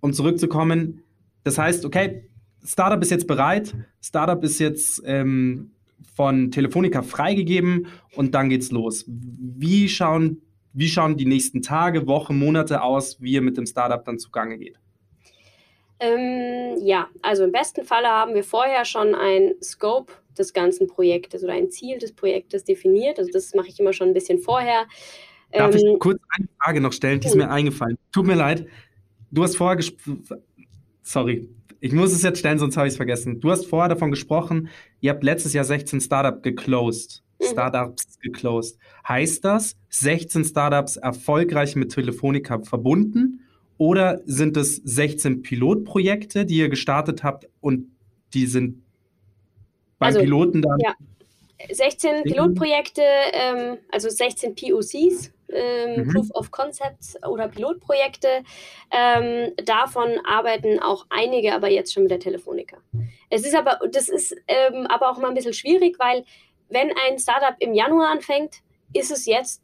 um zurückzukommen, das heißt, okay, Startup ist jetzt bereit, Startup ist jetzt ähm, von Telefonica freigegeben und dann geht's los. Wie schauen, wie schauen die nächsten Tage, Wochen, Monate aus, wie ihr mit dem Startup dann zugange geht? Ähm, ja, also im besten Falle haben wir vorher schon ein Scope des ganzen Projektes oder ein Ziel des Projektes definiert. Also das mache ich immer schon ein bisschen vorher. Darf ähm, ich kurz eine Frage noch stellen, die ist mir eingefallen. Tut mir leid, du hast vorher gesprochen, sorry, ich muss es jetzt stellen, sonst habe ich es vergessen. Du hast vorher davon gesprochen, ihr habt letztes Jahr 16 Startup geclosed. Mhm. Startups geclosed. Heißt das, 16 Startups erfolgreich mit Telefonica verbunden? Oder sind es 16 Pilotprojekte, die ihr gestartet habt und die sind beim also, Piloten dann? Ja. 16 Pilotprojekte, ähm, also 16 POCs, ähm, mhm. Proof of Concepts oder Pilotprojekte. Ähm, davon arbeiten auch einige aber jetzt schon mit der Telefonica. Es ist aber, das ist ähm, aber auch mal ein bisschen schwierig, weil wenn ein Startup im Januar anfängt, ist es jetzt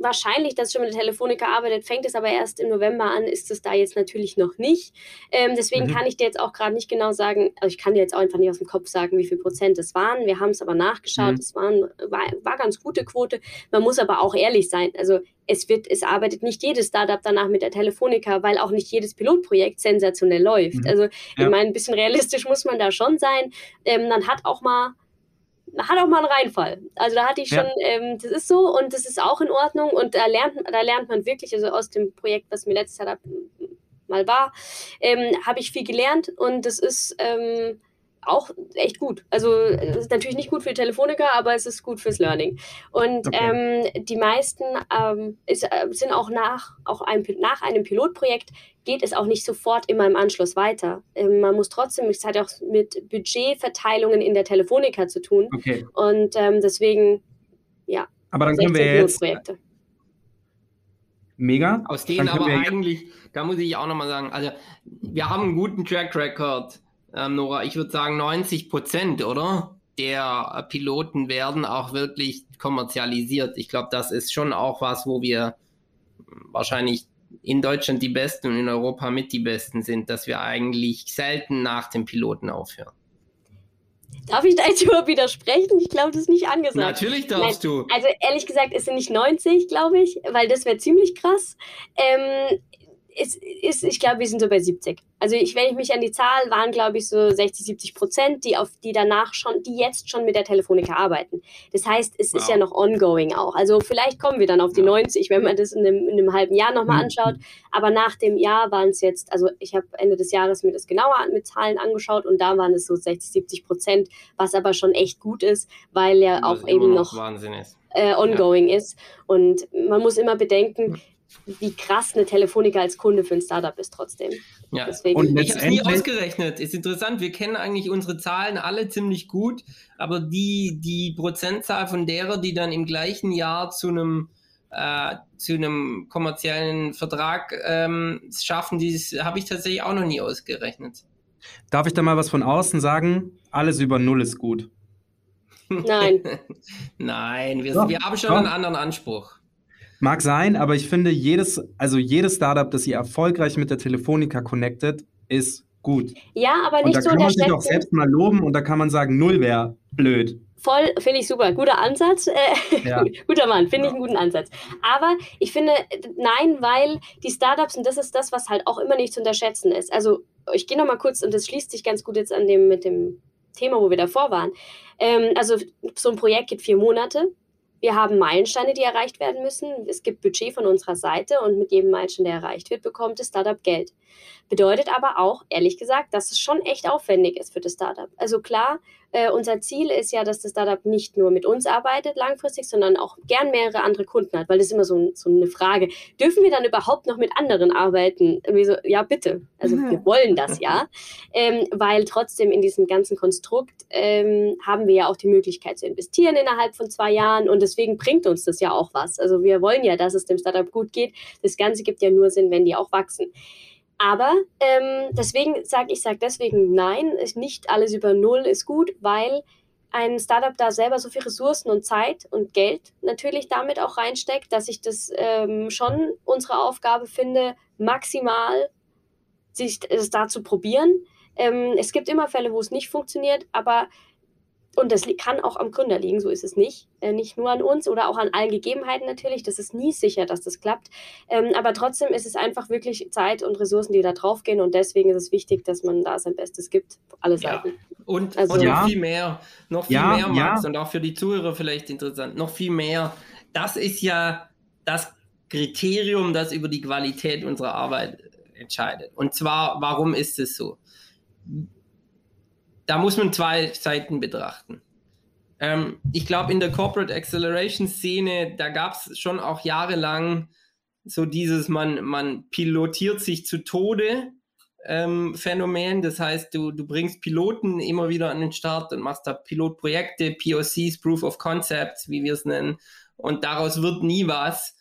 wahrscheinlich, dass schon mit der Telefonica arbeitet, fängt es aber erst im November an, ist es da jetzt natürlich noch nicht. Ähm, deswegen mhm. kann ich dir jetzt auch gerade nicht genau sagen, also ich kann dir jetzt auch einfach nicht aus dem Kopf sagen, wie viel Prozent es waren. Wir haben es aber nachgeschaut, mhm. es waren, war, war ganz gute Quote. Man muss aber auch ehrlich sein. Also es wird, es arbeitet nicht jedes Startup danach mit der Telefonica, weil auch nicht jedes Pilotprojekt sensationell läuft. Mhm. Also ja. ich meine, ein bisschen realistisch muss man da schon sein. Ähm, man hat auch mal hat auch mal einen Reinfall. Also da hatte ich schon, ja. ähm, das ist so und das ist auch in Ordnung und da lernt, da lernt man wirklich, also aus dem Projekt, was mir letztes Jahr mal war, ähm, habe ich viel gelernt und das ist ähm, auch echt gut. Also es ist natürlich nicht gut für Telefonica, aber es ist gut fürs Learning. Und okay. ähm, die meisten ähm, ist, äh, sind auch nach, auch ein, nach einem Pilotprojekt geht es auch nicht sofort immer im Anschluss weiter. Ähm, man muss trotzdem, es hat auch mit Budgetverteilungen in der Telefonica zu tun. Okay. Und ähm, deswegen, ja. Aber dann können wir jetzt. Mega. Aus denen aber eigentlich, da muss ich auch nochmal sagen, also wir haben einen guten Track Record ähm, Nora, ich würde sagen 90 Prozent, oder? der Piloten werden auch wirklich kommerzialisiert. Ich glaube, das ist schon auch was, wo wir wahrscheinlich in Deutschland die Besten und in Europa mit die Besten sind, dass wir eigentlich selten nach dem Piloten aufhören. Darf ich da jetzt überhaupt widersprechen? Ich glaube, das ist nicht angesagt. Natürlich darfst Nein, du. Also ehrlich gesagt, es sind nicht 90, glaube ich, weil das wäre ziemlich krass. Ähm, ist, ist, ich glaube, wir sind so bei 70. Also ich, wenn ich mich an die Zahl, waren glaube ich so 60, 70 Prozent, die auf die danach schon, die jetzt schon mit der Telefonica arbeiten. Das heißt, es wow. ist ja noch ongoing auch. Also vielleicht kommen wir dann auf die ja. 90, wenn man das in einem, in einem halben Jahr nochmal mhm. anschaut. Aber nach dem Jahr waren es jetzt, also ich habe Ende des Jahres mir das genauer mit Zahlen angeschaut und da waren es so 60, 70 Prozent, was aber schon echt gut ist, weil ja auch eben noch, noch äh, ongoing ja. ist. Und man muss immer bedenken, wie krass eine Telefonica als Kunde für ein Startup ist trotzdem. Ja, Deswegen. und ich habe es nie ausgerechnet. Ist interessant, wir kennen eigentlich unsere Zahlen alle ziemlich gut, aber die, die Prozentzahl von derer, die dann im gleichen Jahr zu einem äh, zu einem kommerziellen Vertrag ähm, schaffen, das habe ich tatsächlich auch noch nie ausgerechnet. Darf ich da mal was von außen sagen? Alles über Null ist gut. Nein. Nein, wir, wir haben schon doch. einen anderen Anspruch. Mag sein, aber ich finde, jedes, also jedes Startup, das ihr erfolgreich mit der Telefonica connectet, ist gut. Ja, aber nicht und da kann man sich auch selbst mal loben und da kann man sagen, null wäre blöd. Voll, finde ich super. Guter Ansatz. Äh, ja. guter Mann, finde ich einen guten Ansatz. Aber ich finde, nein, weil die Startups, und das ist das, was halt auch immer nicht zu unterschätzen ist. Also, ich gehe nochmal kurz, und das schließt sich ganz gut jetzt an dem mit dem Thema, wo wir davor waren. Ähm, also, so ein Projekt geht vier Monate. Wir haben Meilensteine, die erreicht werden müssen. Es gibt Budget von unserer Seite und mit jedem Meilenstein, der erreicht wird, bekommt das Startup Geld. Bedeutet aber auch, ehrlich gesagt, dass es schon echt aufwendig ist für das Startup. Also klar, äh, unser Ziel ist ja, dass das Startup nicht nur mit uns arbeitet langfristig, sondern auch gern mehrere andere Kunden hat, weil das ist immer so, so eine Frage. Dürfen wir dann überhaupt noch mit anderen arbeiten? So, ja, bitte. Also wir wollen das ja, ähm, weil trotzdem in diesem ganzen Konstrukt ähm, haben wir ja auch die Möglichkeit zu investieren innerhalb von zwei Jahren und deswegen bringt uns das ja auch was. Also wir wollen ja, dass es dem Startup gut geht. Das Ganze gibt ja nur Sinn, wenn die auch wachsen. Aber ähm, deswegen sage ich, sage deswegen nein, nicht alles über Null ist gut, weil ein Startup da selber so viel Ressourcen und Zeit und Geld natürlich damit auch reinsteckt, dass ich das ähm, schon unsere Aufgabe finde, maximal sich das da zu probieren. Ähm, es gibt immer Fälle, wo es nicht funktioniert, aber und das kann auch am Gründer liegen, so ist es nicht. Äh, nicht nur an uns oder auch an allen Gegebenheiten natürlich. Das ist nie sicher, dass das klappt. Ähm, aber trotzdem ist es einfach wirklich Zeit und Ressourcen, die da draufgehen. Und deswegen ist es wichtig, dass man da sein Bestes gibt. Alle Seiten. Ja. Und, also, und noch viel mehr. Noch viel ja, mehr, Max. Ja. Und auch für die Zuhörer vielleicht interessant. Noch viel mehr. Das ist ja das Kriterium, das über die Qualität unserer Arbeit entscheidet. Und zwar, warum ist es so? Da muss man zwei Seiten betrachten. Ähm, ich glaube, in der Corporate Acceleration Szene, da gab es schon auch jahrelang so dieses, man, man pilotiert sich zu Tode ähm, Phänomen. Das heißt, du, du bringst Piloten immer wieder an den Start und machst da Pilotprojekte, POCs, Proof of Concepts, wie wir es nennen. Und daraus wird nie was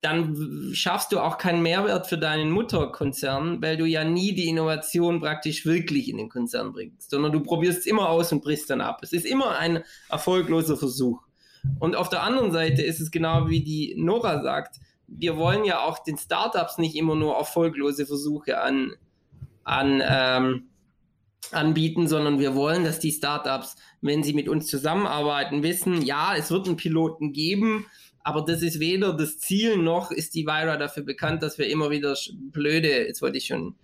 dann schaffst du auch keinen Mehrwert für deinen Mutterkonzern, weil du ja nie die Innovation praktisch wirklich in den Konzern bringst, sondern du probierst es immer aus und brichst dann ab. Es ist immer ein erfolgloser Versuch. Und auf der anderen Seite ist es genau wie die Nora sagt, wir wollen ja auch den Startups nicht immer nur erfolglose Versuche an, an, ähm, anbieten, sondern wir wollen, dass die Startups, wenn sie mit uns zusammenarbeiten, wissen, ja, es wird einen Piloten geben, aber das ist weder das Ziel noch ist die Vira dafür bekannt, dass wir immer wieder blöde, jetzt wollte ich schon,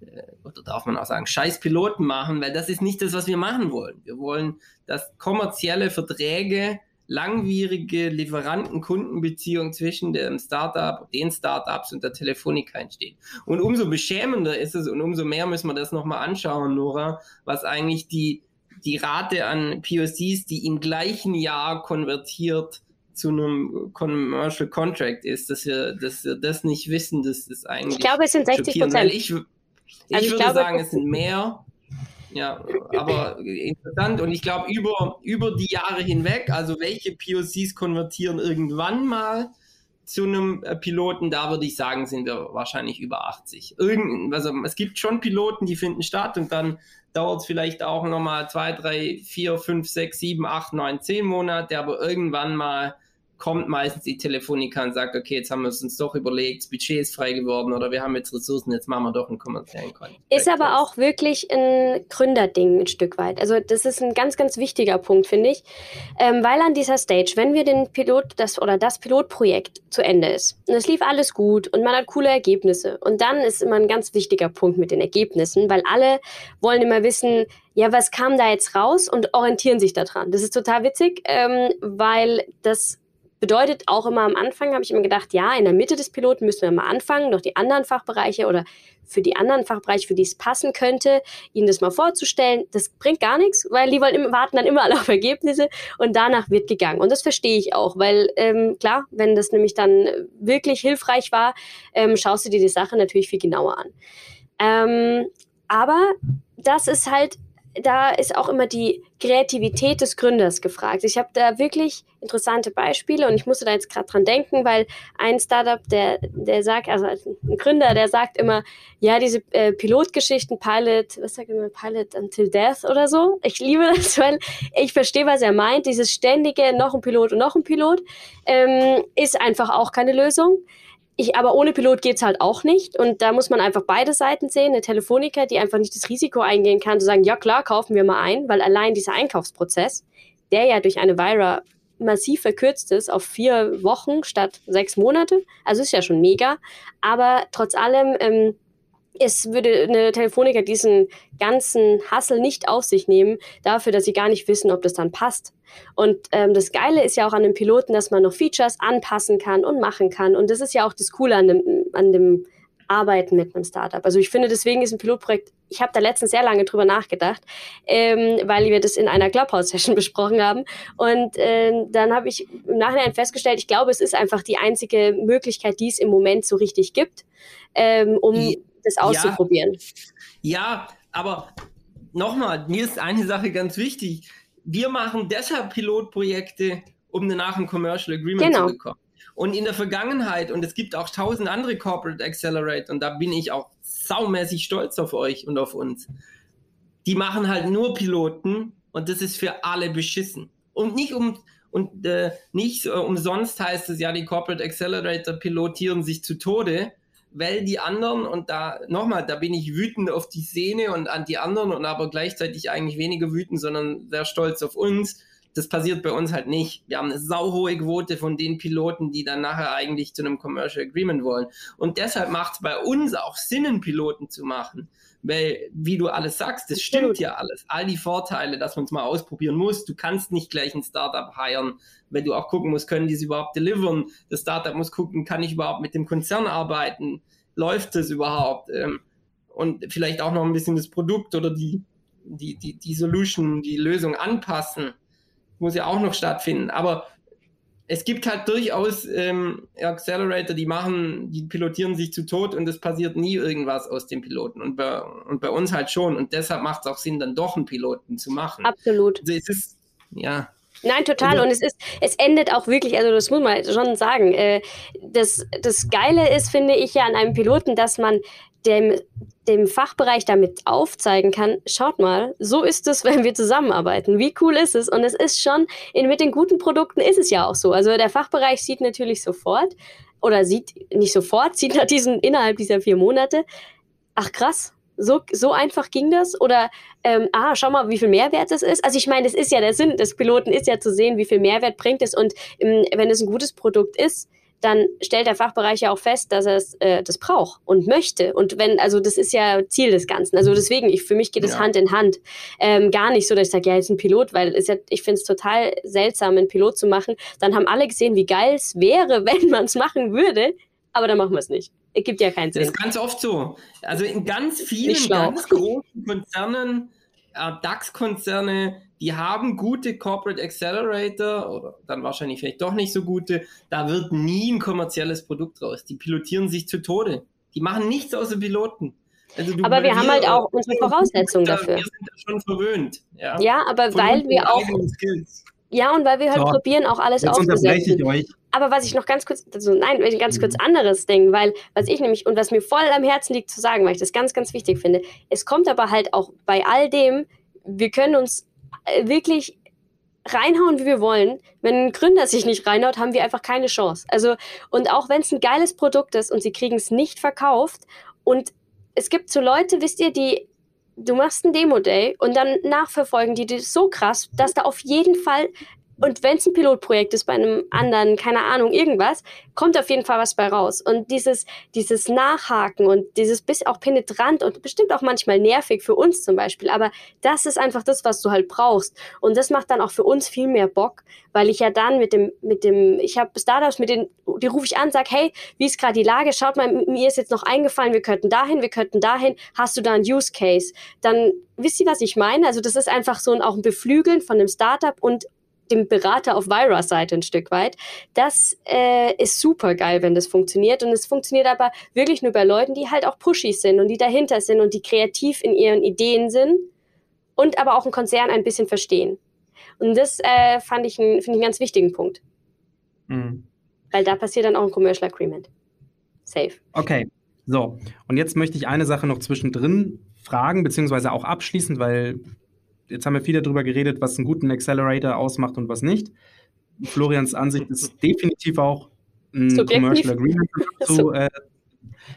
äh, oder darf man auch sagen, scheiß Piloten machen, weil das ist nicht das, was wir machen wollen. Wir wollen, dass kommerzielle Verträge, langwierige Lieferanten-Kundenbeziehungen zwischen dem Startup, den Startups und der Telefonica entstehen. Und umso beschämender ist es und umso mehr müssen wir das nochmal anschauen, Nora, was eigentlich die, die Rate an POCs, die im gleichen Jahr konvertiert, zu einem Commercial Contract ist, dass wir, dass wir das nicht wissen, das ist eigentlich. Ich glaube, es sind 60 Prozent. Ich, ich, also ich, würde glaube, sagen, es sind mehr. Ja, aber interessant. Und ich glaube, über, über die Jahre hinweg, also welche POCs konvertieren irgendwann mal zu einem äh, Piloten, da würde ich sagen, sind wir wahrscheinlich über 80. Irgend, also es gibt schon Piloten, die finden statt und dann dauert es vielleicht auch nochmal zwei, drei, vier, fünf, sechs, sieben, acht, neun, zehn Monate, aber irgendwann mal kommt meistens die Telefonica und sagt, okay, jetzt haben wir es uns doch überlegt, das Budget ist frei geworden oder wir haben jetzt Ressourcen, jetzt machen wir doch einen kommerziellen Content. Ist aber auch wirklich ein Gründerding ein Stück weit. Also das ist ein ganz, ganz wichtiger Punkt, finde ich. Ähm, weil an dieser Stage, wenn wir den Pilot, das oder das Pilotprojekt zu Ende ist und es lief alles gut und man hat coole Ergebnisse und dann ist immer ein ganz wichtiger Punkt mit den Ergebnissen, weil alle wollen immer wissen, ja, was kam da jetzt raus und orientieren sich daran. Das ist total witzig, ähm, weil das bedeutet auch immer am Anfang, habe ich immer gedacht, ja, in der Mitte des Piloten müssen wir mal anfangen, noch die anderen Fachbereiche oder für die anderen Fachbereiche, für die es passen könnte, ihnen das mal vorzustellen. Das bringt gar nichts, weil die wollen warten dann immer alle auf Ergebnisse und danach wird gegangen. Und das verstehe ich auch, weil ähm, klar, wenn das nämlich dann wirklich hilfreich war, ähm, schaust du dir die Sache natürlich viel genauer an. Ähm, aber das ist halt da ist auch immer die Kreativität des Gründers gefragt. Ich habe da wirklich interessante Beispiele und ich musste da jetzt gerade dran denken, weil ein Startup, der, der sagt, also ein Gründer, der sagt immer, ja, diese äh, Pilotgeschichten, Pilot, was sagt immer, Pilot until Death oder so. Ich liebe das, weil ich verstehe, was er meint. Dieses ständige, noch ein Pilot und noch ein Pilot, ähm, ist einfach auch keine Lösung. Ich, aber ohne Pilot geht's halt auch nicht. Und da muss man einfach beide Seiten sehen. Eine Telefoniker, die einfach nicht das Risiko eingehen kann, zu sagen, ja klar, kaufen wir mal ein, weil allein dieser Einkaufsprozess, der ja durch eine Vira massiv verkürzt ist auf vier Wochen statt sechs Monate. Also ist ja schon mega. Aber trotz allem ähm, es würde eine Telefoniker diesen ganzen Hassel nicht auf sich nehmen, dafür, dass sie gar nicht wissen, ob das dann passt. Und ähm, das Geile ist ja auch an dem Piloten, dass man noch Features anpassen kann und machen kann. Und das ist ja auch das Coole an dem, an dem Arbeiten mit einem Startup. Also ich finde, deswegen ist ein Pilotprojekt, ich habe da letztens sehr lange drüber nachgedacht, ähm, weil wir das in einer Clubhouse-Session besprochen haben. Und äh, dann habe ich im Nachhinein festgestellt, ich glaube, es ist einfach die einzige Möglichkeit, die es im Moment so richtig gibt, ähm, um das auszuprobieren. Ja, ja aber nochmal, mir ist eine Sache ganz wichtig. Wir machen deshalb Pilotprojekte, um danach ein Commercial Agreement genau. zu bekommen. Und in der Vergangenheit, und es gibt auch tausend andere Corporate Accelerator, und da bin ich auch saumäßig stolz auf euch und auf uns, die machen halt nur Piloten und das ist für alle beschissen. Und nicht um, und äh, nicht äh, umsonst heißt es ja, die Corporate Accelerator pilotieren sich zu Tode, weil die anderen, und da nochmal, da bin ich wütend auf die Szene und an die anderen und aber gleichzeitig eigentlich weniger wütend, sondern sehr stolz auf uns. Das passiert bei uns halt nicht. Wir haben eine sauhohe Quote von den Piloten, die dann nachher eigentlich zu einem Commercial Agreement wollen. Und deshalb macht es bei uns auch Sinn, einen Piloten zu machen. Weil, wie du alles sagst, das stimmt ja alles. All die Vorteile, dass man es mal ausprobieren muss. Du kannst nicht gleich ein Startup hiren, wenn du auch gucken musst, können die es überhaupt deliveren. Das Startup muss gucken, kann ich überhaupt mit dem Konzern arbeiten? Läuft das überhaupt? Ähm, und vielleicht auch noch ein bisschen das Produkt oder die, die, die, die Solution, die Lösung anpassen. Muss ja auch noch stattfinden. Aber es gibt halt durchaus ähm, Accelerator, die machen, die pilotieren sich zu tot und es passiert nie irgendwas aus dem Piloten. Und bei, und bei uns halt schon. Und deshalb macht es auch Sinn, dann doch einen Piloten zu machen. Absolut. Also es ist, ja. Nein, total. Also und es ist, es endet auch wirklich, also das muss man schon sagen. Äh, das, das Geile ist, finde ich ja an einem Piloten, dass man dem, dem Fachbereich damit aufzeigen kann, schaut mal, so ist es, wenn wir zusammenarbeiten. Wie cool ist es? Und es ist schon, in, mit den guten Produkten ist es ja auch so. Also der Fachbereich sieht natürlich sofort, oder sieht nicht sofort, sieht nach diesen, innerhalb dieser vier Monate, ach krass, so, so einfach ging das? Oder, ähm, ah, schau mal, wie viel Mehrwert es ist. Also ich meine, das ist ja der Sinn des Piloten, ist ja zu sehen, wie viel Mehrwert bringt es. Und ähm, wenn es ein gutes Produkt ist, dann stellt der Fachbereich ja auch fest, dass er es äh, das braucht und möchte. Und wenn, also das ist ja Ziel des Ganzen. Also deswegen, ich, für mich geht es ja. Hand in Hand. Ähm, gar nicht so, dass ich sage, ja, jetzt ein Pilot, weil es ja, ich finde es total seltsam, einen Pilot zu machen. Dann haben alle gesehen, wie geil es wäre, wenn man es machen würde, aber dann machen wir es nicht. Es gibt ja keinen Sinn. Das ist ganz oft so. Also in ganz vielen ganz großen Konzernen, äh, DAX-Konzerne, die haben gute Corporate Accelerator oder dann wahrscheinlich vielleicht doch nicht so gute. Da wird nie ein kommerzielles Produkt raus. Die pilotieren sich zu Tode. Die machen nichts außer Piloten. Also du, aber wir haben halt auch unsere Voraussetzungen dafür. Wir sind da schon verwöhnt. Ja, ja aber Von weil wir auch. Ja, und weil wir halt so, probieren, auch alles euch. aber was ich noch ganz kurz, also nein, ein ganz kurz anderes Ding, weil was ich nämlich und was mir voll am Herzen liegt zu sagen, weil ich das ganz, ganz wichtig finde, es kommt aber halt auch bei all dem, wir können uns wirklich reinhauen, wie wir wollen. Wenn ein Gründer sich nicht reinhaut, haben wir einfach keine Chance. Also, und auch wenn es ein geiles Produkt ist und sie kriegen es nicht verkauft und es gibt so Leute, wisst ihr, die du machst ein Demo-Day und dann nachverfolgen die das so krass, dass da auf jeden Fall und wenn es ein Pilotprojekt ist bei einem anderen, keine Ahnung, irgendwas, kommt auf jeden Fall was bei raus. Und dieses, dieses Nachhaken und dieses bis auch penetrant und bestimmt auch manchmal nervig für uns zum Beispiel, aber das ist einfach das, was du halt brauchst. Und das macht dann auch für uns viel mehr Bock, weil ich ja dann mit dem, mit dem, ich habe Startups, mit denen, die rufe ich an, sag, hey, wie ist gerade die Lage? Schaut mal, mir ist jetzt noch eingefallen, wir könnten dahin, wir könnten dahin. Hast du da einen Use Case? Dann wisst ihr, was ich meine? Also das ist einfach so ein, auch ein Beflügeln von einem Startup und dem Berater auf Viras Seite ein Stück weit. Das äh, ist super geil, wenn das funktioniert. Und es funktioniert aber wirklich nur bei Leuten, die halt auch pushy sind und die dahinter sind und die kreativ in ihren Ideen sind und aber auch einen Konzern ein bisschen verstehen. Und das äh, fand ich, ein, finde ich einen ganz wichtigen Punkt. Mhm. Weil da passiert dann auch ein Commercial Agreement. Safe. Okay. So, und jetzt möchte ich eine Sache noch zwischendrin fragen, beziehungsweise auch abschließend, weil jetzt haben wir viel darüber geredet, was einen guten Accelerator ausmacht und was nicht. Florians Ansicht ist definitiv auch ein Subjektiv. Commercial Agreement zu, äh,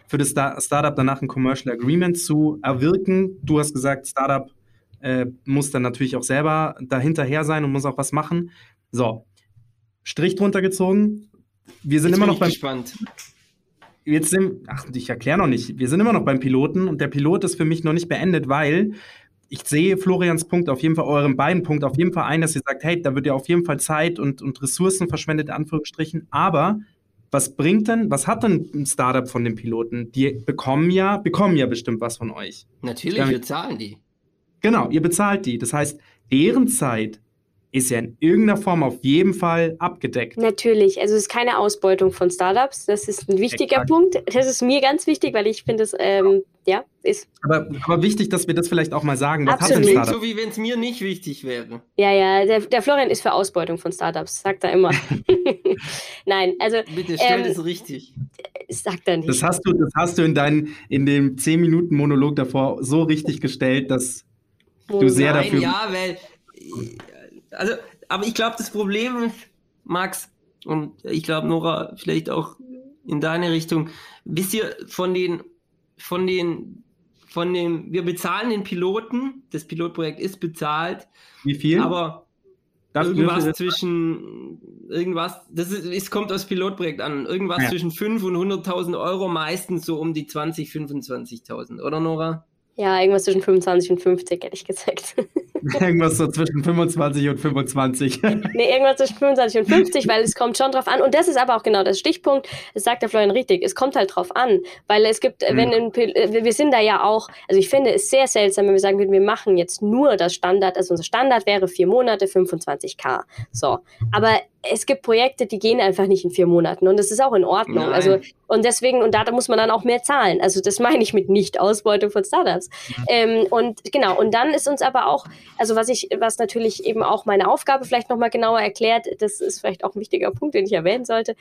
für das Star Startup danach ein Commercial Agreement zu erwirken. Du hast gesagt, Startup äh, muss dann natürlich auch selber dahinterher sein und muss auch was machen. So, Strich drunter gezogen. Wir sind jetzt immer noch beim. Gespannt. Jetzt sind, ach, ich erkläre noch nicht. Wir sind immer noch beim Piloten und der Pilot ist für mich noch nicht beendet, weil ich sehe Florians Punkt auf jeden Fall, euren beiden Punkt auf jeden Fall ein, dass ihr sagt, hey, da wird ja auf jeden Fall Zeit und, und Ressourcen verschwendet, in Anführungsstrichen. Aber was bringt denn, was hat denn ein Startup von den Piloten? Die bekommen ja, bekommen ja bestimmt was von euch. Natürlich, Damit, wir zahlen die. Genau, ihr bezahlt die. Das heißt, deren Zeit ist ja in irgendeiner Form auf jeden Fall abgedeckt. Natürlich, also es ist keine Ausbeutung von Startups. Das ist ein wichtiger Exakt. Punkt. Das ist mir ganz wichtig, weil ich finde es, ähm, ja, ist. Aber, aber, wichtig, dass wir das vielleicht auch mal sagen. Was Absolut. Hat so wie wenn es mir nicht wichtig wäre. Ja, ja, der, der, Florian ist für Ausbeutung von Startups, sagt er immer. Nein, also. Bitte stell ähm, das richtig. Sagt er nicht. Das hast du, das hast du in, dein, in dem 10-Minuten-Monolog davor so richtig gestellt, dass du sehr Nein, dafür. Ja, weil also, aber ich glaube, das Problem, Max, und ich glaube, Nora, vielleicht auch in deine Richtung, wisst ihr, von den, von den, von den, wir bezahlen den Piloten, das Pilotprojekt ist bezahlt. Wie viel? Aber das irgendwas zwischen, irgendwas, das ist, es kommt aus Pilotprojekt an, irgendwas ja. zwischen 5 und 100.000 Euro, meistens so um die 20, 25.000, oder Nora? Ja, irgendwas zwischen 25 und 50, ehrlich gesagt. irgendwas so zwischen 25 und 25. nee, irgendwas zwischen 25 und 50, weil es kommt schon drauf an. Und das ist aber auch genau das Stichpunkt. Das sagt der Florian richtig. Es kommt halt drauf an. Weil es gibt, mhm. wenn ein, wir sind da ja auch, also ich finde es sehr seltsam, wenn wir sagen würden, wir machen jetzt nur das Standard. Also unser Standard wäre vier Monate, 25k. So. Aber es gibt Projekte, die gehen einfach nicht in vier Monaten und das ist auch in Ordnung. Nein. Also und deswegen und da, muss man dann auch mehr zahlen. Also das meine ich mit Nicht-Ausbeutung von Startups. Mhm. Ähm, und genau und dann ist uns aber auch, also was ich, was natürlich eben auch meine Aufgabe vielleicht noch mal genauer erklärt, das ist vielleicht auch ein wichtiger Punkt, den ich erwähnen sollte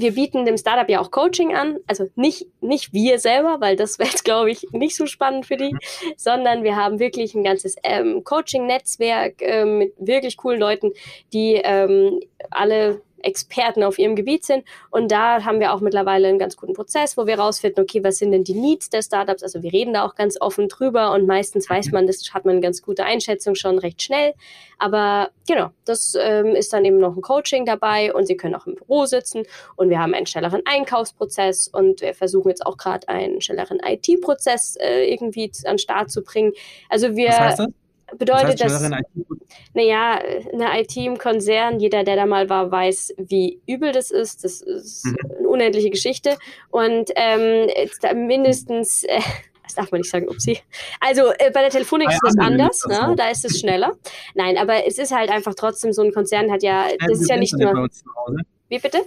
wir bieten dem Startup ja auch Coaching an, also nicht, nicht wir selber, weil das wäre jetzt, glaube ich, nicht so spannend für die, sondern wir haben wirklich ein ganzes ähm, Coaching-Netzwerk ähm, mit wirklich coolen Leuten, die ähm, alle Experten auf ihrem Gebiet sind. Und da haben wir auch mittlerweile einen ganz guten Prozess, wo wir rausfinden, okay, was sind denn die Needs der Startups? Also wir reden da auch ganz offen drüber und meistens weiß man, das hat man eine ganz gute Einschätzung schon recht schnell. Aber genau, das ähm, ist dann eben noch ein Coaching dabei und sie können auch im Büro sitzen und wir haben einen schnelleren Einkaufsprozess und wir versuchen jetzt auch gerade einen schnelleren IT-Prozess äh, irgendwie an den Start zu bringen. Also wir. Was heißt das? Bedeutet das, heißt, das naja, eine IT im Konzern, jeder, der da mal war, weiß, wie übel das ist. Das ist mhm. eine unendliche Geschichte. Und ähm, mindestens, äh, das darf man nicht sagen, upsie. Also äh, bei der Telefonik ist das anders, ne? da ist es schneller. Nein, aber es ist halt einfach trotzdem, so ein Konzern hat ja, das ist ja nicht nur... Wie bitte?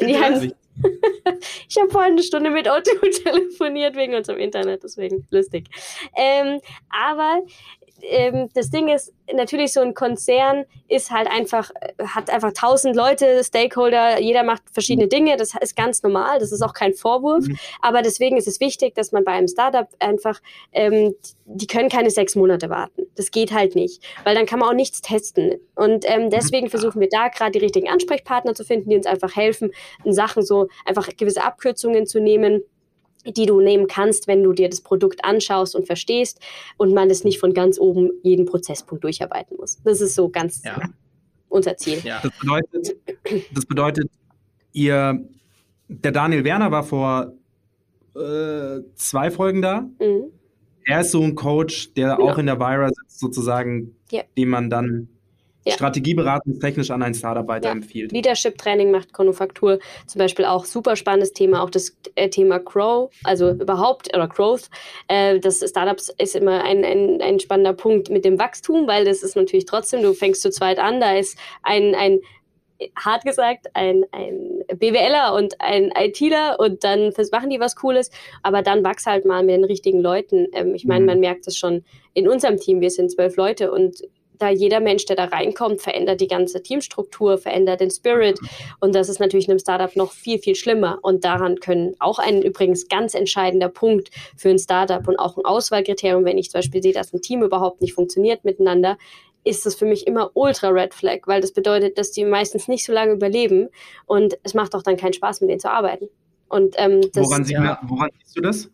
Die Hand. ich habe vorhin eine Stunde mit Otto telefoniert wegen unserem Internet, deswegen lustig. Ähm, aber ähm, das Ding ist, natürlich so ein Konzern ist halt einfach, hat einfach tausend Leute, Stakeholder, jeder macht verschiedene Dinge, das ist ganz normal, das ist auch kein Vorwurf, mhm. aber deswegen ist es wichtig, dass man bei einem Startup einfach, ähm, die können keine sechs Monate warten. Das geht halt nicht, weil dann kann man auch nichts testen. Und ähm, deswegen versuchen wir da gerade die richtigen Ansprechpartner zu finden, die uns einfach helfen, in Sachen so einfach gewisse Abkürzungen zu nehmen die du nehmen kannst, wenn du dir das Produkt anschaust und verstehst und man es nicht von ganz oben jeden Prozesspunkt durcharbeiten muss. Das ist so ganz ja. unser Ziel. Ja. Das, bedeutet, das bedeutet, ihr, der Daniel Werner war vor äh, zwei Folgen da. Mhm. Er ist so ein Coach, der genau. auch in der Vira sitzt, sozusagen, ja. den man dann ja. technisch an ein Startup weiterempfiehlt. Ja. Leadership-Training macht Konufaktur zum Beispiel auch super spannendes Thema, auch das äh, Thema Grow, also überhaupt, oder Growth. Äh, das Startups ist immer ein, ein, ein spannender Punkt mit dem Wachstum, weil das ist natürlich trotzdem, du fängst zu zweit an, da ist ein, ein hart gesagt, ein, ein BWLer und ein ITler und dann machen die was Cooles, aber dann wachs halt mal mit den richtigen Leuten. Ähm, ich meine, mhm. man merkt es schon in unserem Team, wir sind zwölf Leute und da jeder Mensch, der da reinkommt, verändert die ganze Teamstruktur, verändert den Spirit. Und das ist natürlich in einem Startup noch viel, viel schlimmer. Und daran können auch ein übrigens ganz entscheidender Punkt für ein Startup und auch ein Auswahlkriterium, wenn ich zum Beispiel sehe, dass ein Team überhaupt nicht funktioniert miteinander, ist das für mich immer ultra Red Flag, weil das bedeutet, dass die meistens nicht so lange überleben und es macht auch dann keinen Spaß, mit denen zu arbeiten. Und, ähm, das, woran, sie, ja, woran siehst du das?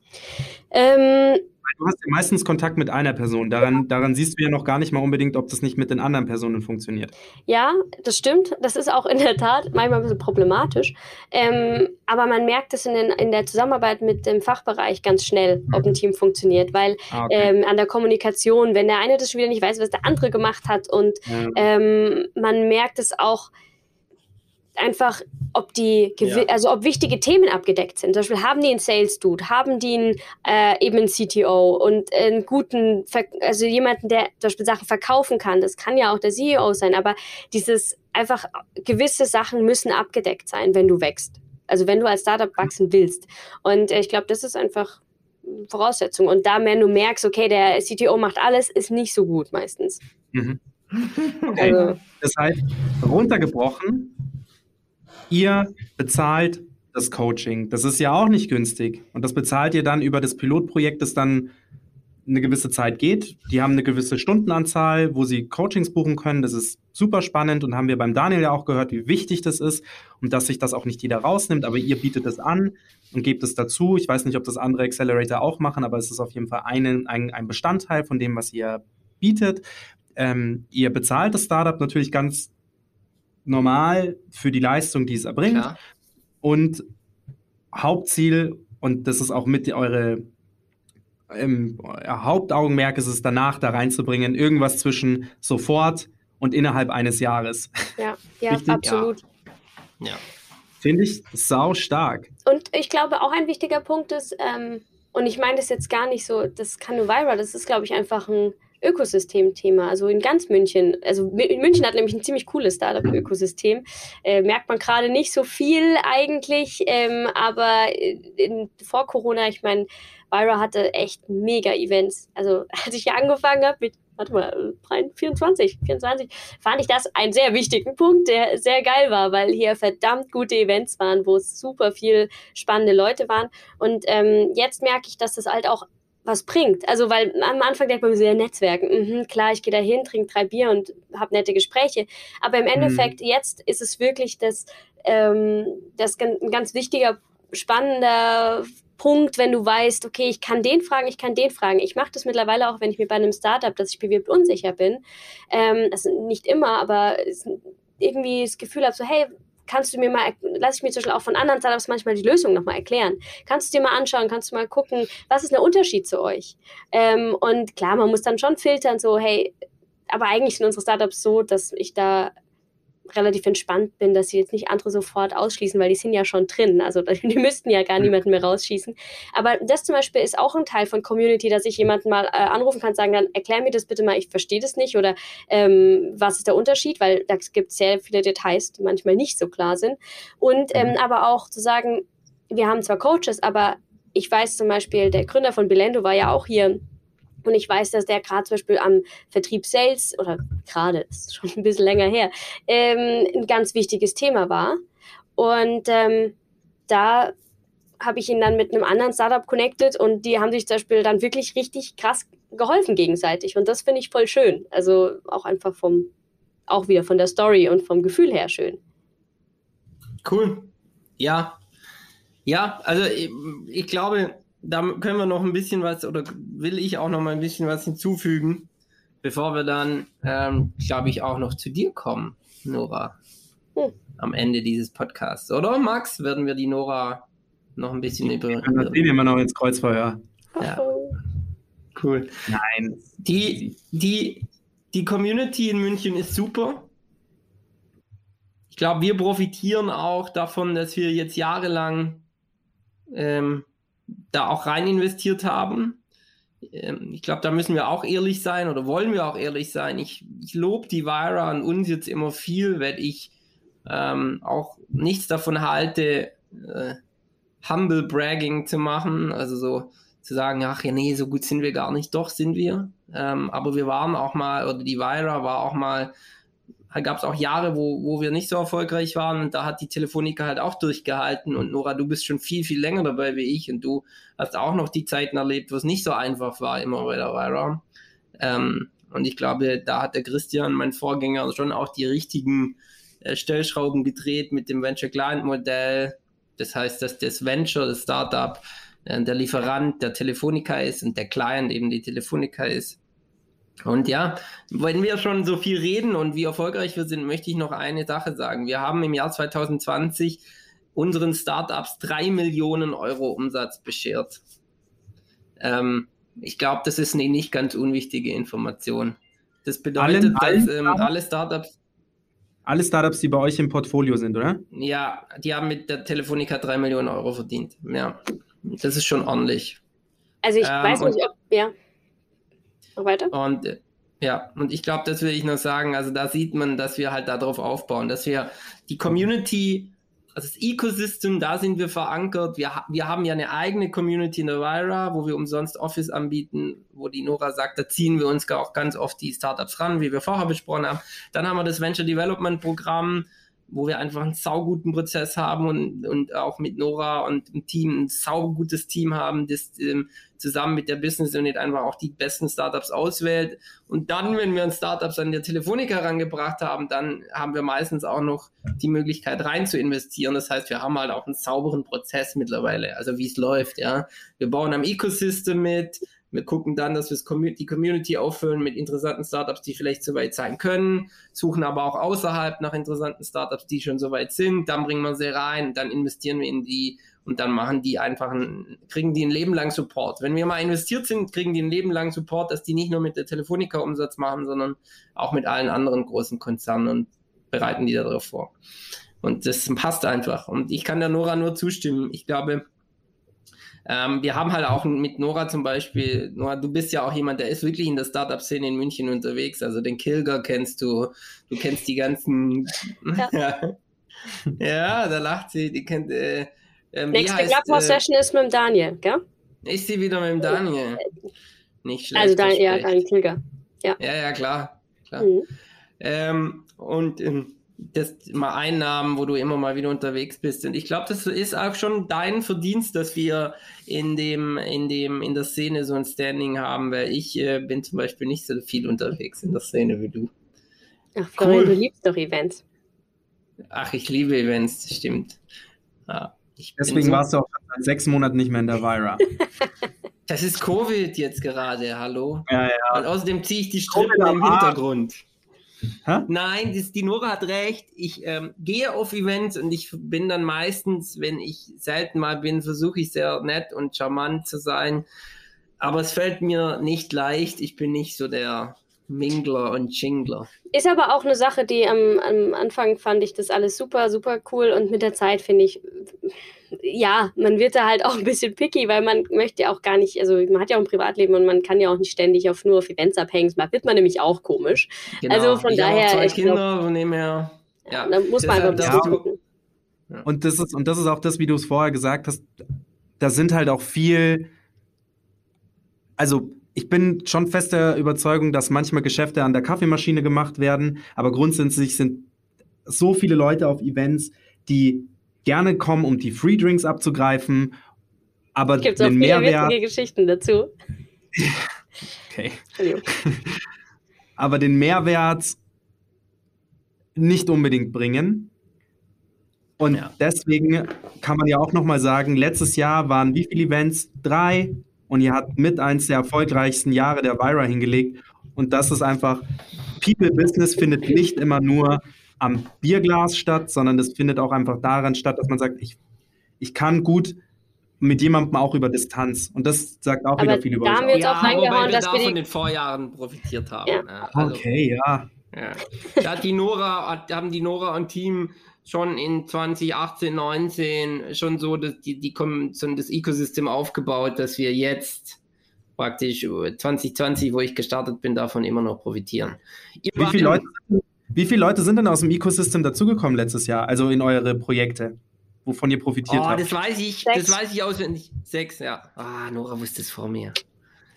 Ähm, du hast ja meistens Kontakt mit einer Person. Daran, daran siehst du ja noch gar nicht mal unbedingt, ob das nicht mit den anderen Personen funktioniert. Ja, das stimmt. Das ist auch in der Tat manchmal ein bisschen problematisch. Ähm, aber man merkt es in, in, der Zusammenarbeit mit dem Fachbereich ganz schnell, ob ein Team funktioniert. Weil ah, okay. ähm, an der Kommunikation, wenn der eine das schon wieder nicht weiß, was der andere gemacht hat und ja. ähm, man merkt es auch, einfach, ob die, ja. also ob wichtige Themen abgedeckt sind. Zum Beispiel haben die einen Sales Dude, haben die einen, äh, eben einen CTO und einen guten, Ver also jemanden, der zum Beispiel Sachen verkaufen kann. Das kann ja auch der CEO sein, aber dieses einfach gewisse Sachen müssen abgedeckt sein, wenn du wächst. Also wenn du als Startup wachsen willst. Und äh, ich glaube, das ist einfach Voraussetzung. Und da, wenn du merkst, okay, der CTO macht alles, ist nicht so gut meistens. Mhm. Okay. Also, das heißt, runtergebrochen, ihr bezahlt das Coaching. Das ist ja auch nicht günstig. Und das bezahlt ihr dann über das Pilotprojekt, das dann eine gewisse Zeit geht. Die haben eine gewisse Stundenanzahl, wo sie Coachings buchen können. Das ist super spannend und haben wir beim Daniel ja auch gehört, wie wichtig das ist und dass sich das auch nicht jeder rausnimmt. Aber ihr bietet es an und gebt es dazu. Ich weiß nicht, ob das andere Accelerator auch machen, aber es ist auf jeden Fall ein, ein, ein Bestandteil von dem, was ihr bietet. Ähm, ihr bezahlt das Startup natürlich ganz normal für die Leistung, die es erbringt. Klar. Und Hauptziel, und das ist auch mit eure ähm, Hauptaugenmerk, ist es danach da reinzubringen, irgendwas zwischen sofort und innerhalb eines Jahres. Ja, ja absolut. Ja. ja. Finde ich sau stark. Und ich glaube, auch ein wichtiger Punkt ist, ähm, und ich meine das jetzt gar nicht so, das kann nur viral, das ist, glaube ich, einfach ein Ökosystem-Thema, also in ganz München. Also München hat nämlich ein ziemlich cooles Startup-Ökosystem. Äh, merkt man gerade nicht so viel eigentlich, ähm, aber in, vor Corona, ich meine, Vira hatte echt mega Events. Also als ich hier angefangen habe mit, warte mal, 24, 24, fand ich das einen sehr wichtigen Punkt, der sehr geil war, weil hier verdammt gute Events waren, wo es super viel spannende Leute waren. Und ähm, jetzt merke ich, dass das halt auch was bringt. Also, weil am Anfang denkt man so, ja, Netzwerken, mhm, klar, ich gehe da hin, trinke drei Bier und habe nette Gespräche. Aber im mhm. Endeffekt, mhm. jetzt ist es wirklich das, ähm, das ein ganz wichtiger, spannender Punkt, wenn du weißt, okay, ich kann den fragen, ich kann den fragen. Ich mache das mittlerweile auch, wenn ich mir bei einem Startup, das ich bewirbt, unsicher bin. Ähm, also nicht immer, aber irgendwie das Gefühl habe, so, hey, kannst du mir mal, lass ich mir zum Beispiel auch von anderen Startups manchmal die Lösung nochmal erklären. Kannst du dir mal anschauen, kannst du mal gucken, was ist der Unterschied zu euch? Ähm, und klar, man muss dann schon filtern, so, hey, aber eigentlich sind unsere Startups so, dass ich da relativ entspannt bin, dass sie jetzt nicht andere sofort ausschließen, weil die sind ja schon drin. Also die müssten ja gar niemanden mehr rausschießen. Aber das zum Beispiel ist auch ein Teil von Community, dass ich jemanden mal äh, anrufen kann, sagen dann, erklär mir das bitte mal, ich verstehe das nicht oder ähm, was ist der Unterschied, weil da gibt es sehr viele Details, die manchmal nicht so klar sind. Und ähm, mhm. aber auch zu sagen, wir haben zwar Coaches, aber ich weiß zum Beispiel, der Gründer von Bilendo war ja auch hier Und ich weiß, dass der gerade zum Beispiel am Vertrieb Sales oder gerade, ist schon ein bisschen länger her, ähm, ein ganz wichtiges Thema war. Und ähm, da habe ich ihn dann mit einem anderen Startup connected und die haben sich zum Beispiel dann wirklich richtig krass geholfen gegenseitig. Und das finde ich voll schön. Also auch einfach vom, auch wieder von der Story und vom Gefühl her schön. Cool. Ja. Ja, also ich, ich glaube, da können wir noch ein bisschen was oder will ich auch noch mal ein bisschen was hinzufügen, bevor wir dann, ähm, glaube ich, auch noch zu dir kommen, Nora. Hm. Am Ende dieses Podcasts, oder Max? Werden wir die Nora noch ein bisschen über. Dann sehen wir noch ins Kreuzfeuer. Ja. Cool. Nein. Die, die, die Community in München ist super. Ich glaube, wir profitieren auch davon, dass wir jetzt jahrelang ähm, da auch rein investiert haben. Ähm, ich glaube, da müssen wir auch ehrlich sein oder wollen wir auch ehrlich sein. Ich, ich lobe die Vira und uns jetzt immer viel, weil ich ähm, auch nichts davon halte, äh, Humble Bragging zu machen, also so zu sagen, ach ja, nee, so gut sind wir gar nicht. Doch, sind wir. Ähm, aber wir waren auch mal, oder die Vira war auch mal, gab es auch Jahre, wo, wo wir nicht so erfolgreich waren und da hat die Telefonica halt auch durchgehalten und Nora, du bist schon viel, viel länger dabei wie ich und du hast auch noch die Zeiten erlebt, wo es nicht so einfach war, immer bei der Vira. Ähm, und ich glaube, da hat der Christian, mein Vorgänger, schon auch die richtigen äh, Stellschrauben gedreht mit dem Venture Client Modell, das heißt, dass das Venture, das Startup, äh, der Lieferant der Telefonica ist und der Client eben die Telefonica ist. Und ja, wenn wir schon so viel reden und wie erfolgreich wir sind, möchte ich noch eine Sache sagen. Wir haben im Jahr 2020 unseren Startups drei Millionen Euro Umsatz beschert. Ähm, ich glaube, das ist eine nicht ganz unwichtige Information. Das bedeutet, allen, dass ähm, alle Startups alle Startups, die bei euch im Portfolio sind, oder? Ja, die haben mit der Telefonica 3 Millionen Euro verdient. Ja, das ist schon ordentlich. Also ich ähm, weiß nicht, ob, ja. Weiter? Und ja, und ich glaube, das will ich noch sagen. Also da sieht man, dass wir halt darauf aufbauen, dass wir die Community also das Ecosystem, da sind wir verankert. Wir, wir haben ja eine eigene Community in der Vira, wo wir umsonst Office anbieten, wo die Nora sagt, da ziehen wir uns auch ganz oft die Startups ran, wie wir vorher besprochen haben. Dann haben wir das Venture Development Programm, wo wir einfach einen sauguten Prozess haben und, und auch mit Nora und dem Team ein saugutes Team haben, das ähm, zusammen mit der Business Unit einfach auch die besten Startups auswählt. Und dann, wenn wir ein Startups an der Telefonica herangebracht haben, dann haben wir meistens auch noch die Möglichkeit rein zu investieren. Das heißt, wir haben halt auch einen sauberen Prozess mittlerweile, also wie es läuft, ja. Wir bauen am Ecosystem mit, wir gucken dann, dass wir die Community auffüllen mit interessanten Startups, die vielleicht so weit sein können, suchen aber auch außerhalb nach interessanten Startups, die schon so weit sind. Dann bringen wir sie rein, dann investieren wir in die und dann machen die einfach einen, kriegen die ein Leben lang Support. Wenn wir mal investiert sind, kriegen die ein Leben lang Support, dass die nicht nur mit der Telefonica Umsatz machen, sondern auch mit allen anderen großen Konzernen und bereiten die darauf vor. Und das passt einfach. Und ich kann der Nora nur zustimmen. Ich glaube, ähm, wir haben halt auch mit Nora zum Beispiel, Nora, du bist ja auch jemand, der ist wirklich in der Startup-Szene in München unterwegs. Also den Kilger kennst du, du kennst die ganzen. Ja, ja. da lacht sie, die kennt. Äh, ähm, Nächste Clubhouse-Session äh, ist mit dem Daniel, gell? Ich sie wieder mit dem Daniel. Nicht schlecht. Also Daniel, ja, Daniel Kilger. Ja. ja, ja, klar. klar. Mhm. Ähm, und ähm, das mal Einnahmen, wo du immer mal wieder unterwegs bist. Und ich glaube, das ist auch schon dein Verdienst, dass wir in dem, in dem, in der Szene so ein Standing haben, weil ich äh, bin zum Beispiel nicht so viel unterwegs in der Szene wie du. Ach, Florian, cool. du liebst doch Events. Ach, ich liebe Events, stimmt. Ja, Deswegen so warst du auch seit sechs Monaten nicht mehr in der Vira. das ist Covid jetzt gerade, hallo? Ja, ja. Und außerdem ziehe ich die Strippen im Hintergrund. Hä? Nein, das, die Nora hat recht. Ich ähm, gehe auf Events und ich bin dann meistens, wenn ich selten mal bin, versuche ich sehr nett und charmant zu sein. Aber es fällt mir nicht leicht. Ich bin nicht so der Mingler und Chingler. Ist aber auch eine Sache, die am, am Anfang fand ich das alles super, super cool und mit der Zeit finde ich, ja, man wird da halt auch ein bisschen picky, weil man möchte auch gar nicht, also man hat ja auch ein Privatleben und man kann ja auch nicht ständig auf nur auf Events abhängen, da wird man nämlich auch komisch. Genau. Also von ich daher. Zwei Kinder, glaub, von dem her. Ja, da muss man einfach ein bisschen gucken. Und das ist, und das ist auch das, wie du es vorher gesagt hast, da sind halt auch viel, also ich bin schon fester Überzeugung, dass manchmal Geschäfte an der Kaffeemaschine gemacht werden, aber grundsätzlich sind so viele Leute auf Events, die gerne kommen, um die Free Drinks abzugreifen, aber Es gibt auch den viele Mehrwert, witzige Geschichten dazu. okay, aber den Mehrwert nicht unbedingt bringen. Und Ja. deswegen kann man ja auch noch mal sagen, letztes Jahr waren wie viele Events? Drei. Und ihr habt mit eins der erfolgreichsten Jahre der Vira hingelegt. Und das ist einfach, People Business findet nicht immer nur am Bierglas statt, sondern das findet auch einfach daran statt, dass man sagt, ich, ich kann gut mit jemandem auch über Distanz. Und das sagt auch Aber wieder viel über da euch haben wir jetzt auch wobei reingehauen, wir dass da wir von den Vorjahren profitiert haben. Ja. Ja, also, Okay, ja. Ja. Da hat die Nora, hat- haben die Nora und Team schon in 2018, 19 schon so das, die, die kommen, so das Ecosystem aufgebaut, dass wir jetzt praktisch äh, 2020, wo ich gestartet bin, davon immer noch profitieren. Ihr Wie viele, Leute, wie viele Leute sind denn aus dem Ecosystem dazugekommen letztes Jahr, also in eure Projekte, wovon ihr profitiert Oh, habt? das weiß ich, Sechs. das weiß ich auswendig. Sechs, ja. Ah, Nora wusste es vor mir.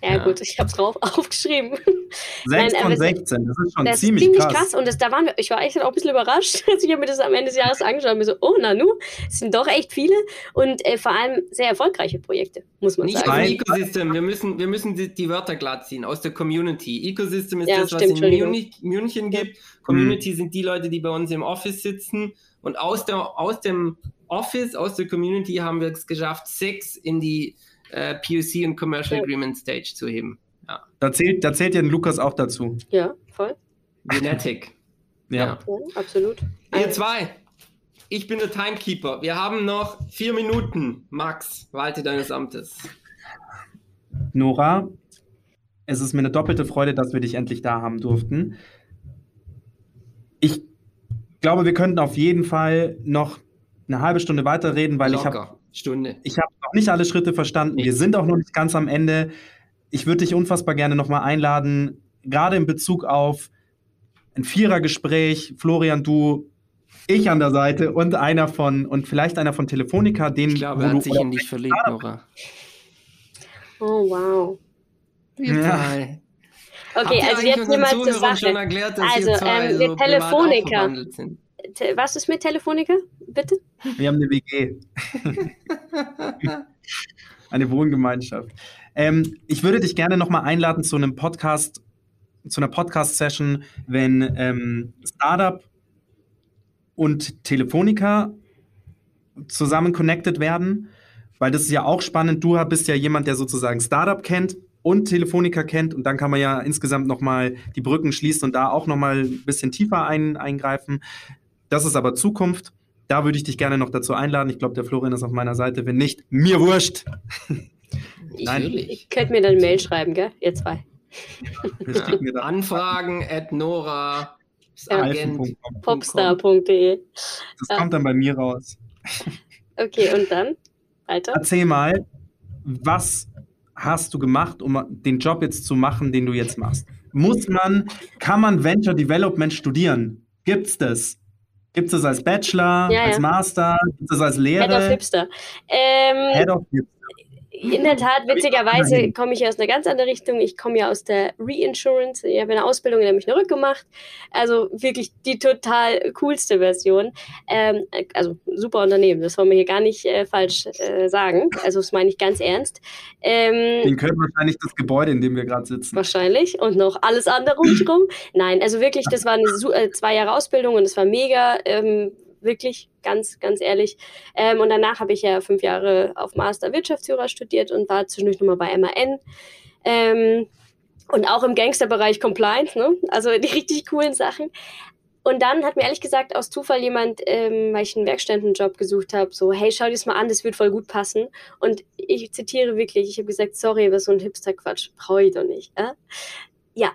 Ja, Ja. gut, ich habe es drauf aufgeschrieben. Sechs Nein, von aber es- 16, das ist schon Das ziemlich, ist ziemlich krass. krass. Und das, da waren wir, ich war echt auch ein bisschen überrascht. Also ich habe mir das am Ende des Jahres angeschaut und mir so, oh Nanu, es sind doch echt viele und äh, vor allem sehr erfolgreiche Projekte, muss man Nicht sagen. Ecosystem, wir müssen, wir müssen die, die Wörter glatt ziehen, aus der Community. Ecosystem ist Ja, das, was stimmt, in Entschuldigung. Muni- München gibt. Community sind die Leute, die bei uns im Office sitzen. Und aus, der, aus dem Office, aus der Community haben wir es geschafft, sechs in die äh, POC und Commercial Ja. Agreement Stage zu heben. Ja. Da zählt, da zählt ja den Lukas auch dazu. Ja, voll. Genetic. Ja. Ja. Absolut. Ihr zwei, ich bin der Timekeeper. Wir haben noch vier Minuten. Max, walte deines Amtes. Nora, es ist mir eine doppelte Freude, dass wir dich endlich da haben durften. Ich glaube, wir könnten auf jeden Fall noch eine halbe Stunde weiterreden, weil ich habe Locker. Stunde. ich habe noch nicht alle Schritte verstanden. Wir sind auch noch nicht ganz am Ende. Ich würde dich unfassbar gerne nochmal einladen, gerade in Bezug auf ein Vierergespräch. Florian, du, ich an der Seite und einer von, und vielleicht einer von Telefonica, den Ich glaube, wo er du- hat sich in dich verliebt, Nora. Oh, wow. Ja. Okay, also jetzt jemand zur Sache. erklärt, dass Also, ähm, so wir privat auch Telefoniker. verwandelt sind? Te- Was ist mit Telefonica? Bitte? Wir haben eine WG. eine Wohngemeinschaft. Ähm, ich würde dich gerne nochmal einladen zu einem Podcast, zu einer Podcast-Session, wenn ähm, Startup und Telefonica zusammen connected werden, weil das ist ja auch spannend. Du bist ja jemand, der sozusagen Startup kennt und Telefonica kennt und dann kann man ja insgesamt nochmal die Brücken schließen und da auch nochmal ein bisschen tiefer ein, eingreifen. Das ist aber Zukunft. Da würde ich dich gerne noch dazu einladen. Ich glaube, der Florian ist auf meiner Seite. Wenn nicht, mir wurscht. Ich, Nein. ich könnte mir dann eine Mail schreiben, gell? Ihr zwei. Da Anfragen at Nora. Ja. Popstar.de. Das Ja. kommt dann bei mir raus. Okay, und dann? Weiter? Erzähl mal, was hast du gemacht, um den Job jetzt zu machen, den du jetzt machst? Muss man, kann man Venture Development studieren? Gibt's das? Gibt's das als Bachelor, Ja, als ja. Master? Gibt's das als Lehre? Head of Hipster. Ähm, Head of Hipster. In der Tat, witzigerweise komme ich aus einer ganz anderen Richtung. Ich komme ja aus der Reinsurance. Ich habe eine Ausbildung in der Münchner Rück gemacht. Also wirklich die total coolste Version. Ähm, also super Unternehmen, das wollen wir hier gar nicht äh, falsch äh, sagen. Also das meine ich ganz ernst. Ähm, Den können wahrscheinlich das Gebäude, in dem wir gerade sitzen. Wahrscheinlich. Und noch alles andere rundherum. Nein, also wirklich, das war eine äh, zwei Jahre Ausbildung und es war mega. Ähm, wirklich, ganz, ganz ehrlich. Ähm, und danach habe ich ja fünf Jahre auf Master Wirtschaftsführer studiert und war zwischendurch nochmal bei MAN. Ähm, und auch im Gangsterbereich Compliance, ne? Also die richtig coolen Sachen. Und dann hat mir ehrlich gesagt aus Zufall jemand, ähm, weil ich einen Werkstättenjob gesucht habe, so, hey, schau dir das mal an, das wird voll gut passen. Und ich zitiere wirklich, ich habe gesagt, sorry, was so ein Hipster-Quatsch brauche ich doch nicht. Äh? Ja,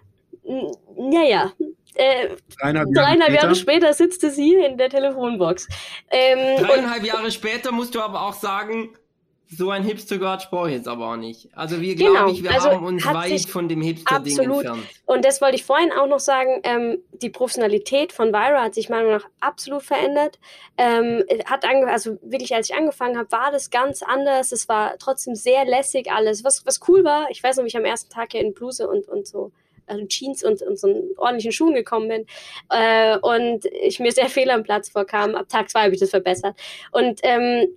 naja. Äh, Dreieinhalb, dreieinhalb später. Jahre später sitzt es hier in der Telefonbox. Ähm, und Dreieinhalb Jahre später musst du aber auch sagen, so ein Hipster-Gott brauche ich jetzt aber auch nicht. Also wir genau. glaube ich, wir also haben uns weit von dem Hipster-Ding entfernt. Und das wollte ich vorhin auch noch sagen, ähm, die Professionalität von Vira hat sich meiner Meinung nach absolut verändert. Ähm, hat also wirklich, als ich angefangen habe, war das ganz anders. Es war trotzdem sehr lässig alles. Was, was cool war, ich weiß noch, wie ich am ersten Tag hier in Bluse und, und so also Jeans und, und so einen ordentlichen Schuhen gekommen bin äh, und ich mir sehr fehl am Platz vorkam. Ab Tag zwei habe ich das verbessert. Und ähm,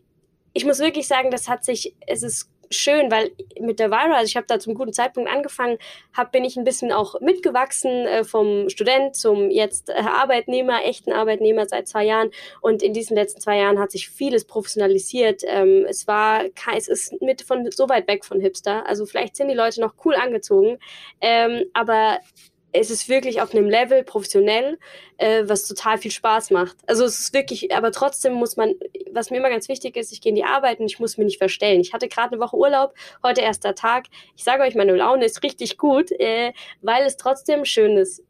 ich muss wirklich sagen, das hat sich, es ist schön, weil mit der Vira, also ich habe da zum guten Zeitpunkt angefangen, hab, bin ich ein bisschen auch mitgewachsen äh, vom Student zum jetzt äh, Arbeitnehmer, echten Arbeitnehmer seit zwei Jahren. Und in diesen letzten zwei Jahren hat sich vieles professionalisiert. Ähm, es war, es ist mit von so weit weg von Hipster. Also vielleicht sind die Leute noch cool angezogen, ähm, aber es ist wirklich auf einem Level professionell, äh, was total viel Spaß macht. Also es ist wirklich, aber trotzdem muss man, was mir immer ganz wichtig ist, ich gehe in die Arbeit und ich muss mich nicht verstellen. Ich hatte gerade eine Woche Urlaub, heute erster Tag. Ich sage euch, meine Laune ist richtig gut, äh, weil es trotzdem schön ist,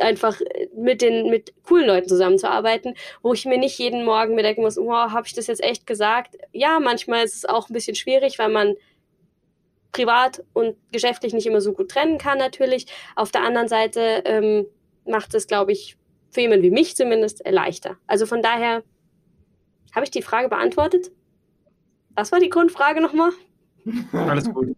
einfach mit den mit coolen Leuten zusammenzuarbeiten, wo ich mir nicht jeden Morgen mir denken muss, wow, habe ich das jetzt echt gesagt? Ja, manchmal ist es auch ein bisschen schwierig, weil man privat und geschäftlich nicht immer so gut trennen kann natürlich. Auf der anderen Seite ähm, macht es, glaube ich, für jemanden wie mich zumindest leichter. Also von daher habe ich die Frage beantwortet. Was war die Grundfrage nochmal? Alles gut.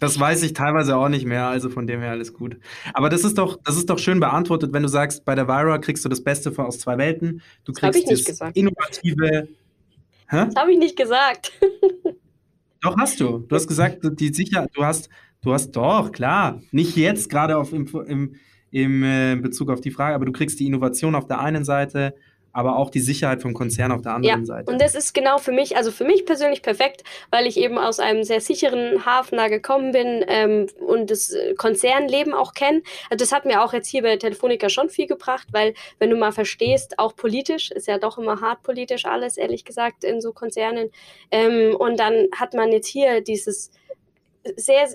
Das weiß ich teilweise auch nicht mehr, also von dem her alles gut. Aber das ist doch, das ist doch schön beantwortet, wenn du sagst, bei der Vira kriegst du das Beste aus zwei Welten. Du kriegst das, das innovative. Hä? Das habe ich nicht gesagt. Doch, hast du. Du hast gesagt, die Sicherheit, du hast, du hast doch, klar. Nicht jetzt gerade auf im, im, im äh, Bezug auf die Frage, aber du kriegst die Innovation auf der einen Seite, aber auch die Sicherheit vom Konzern auf der anderen ja, Seite. Und das ist genau für mich, also für mich persönlich perfekt, weil ich eben aus einem sehr sicheren Hafen da gekommen bin ähm, und das Konzernleben auch kenne. Also das hat mir auch jetzt hier bei Telefonica schon viel gebracht, weil wenn du mal verstehst, auch politisch, ist ja doch immer hart politisch alles, ehrlich gesagt, in so Konzernen. Ähm, und dann hat man jetzt hier dieses sehr,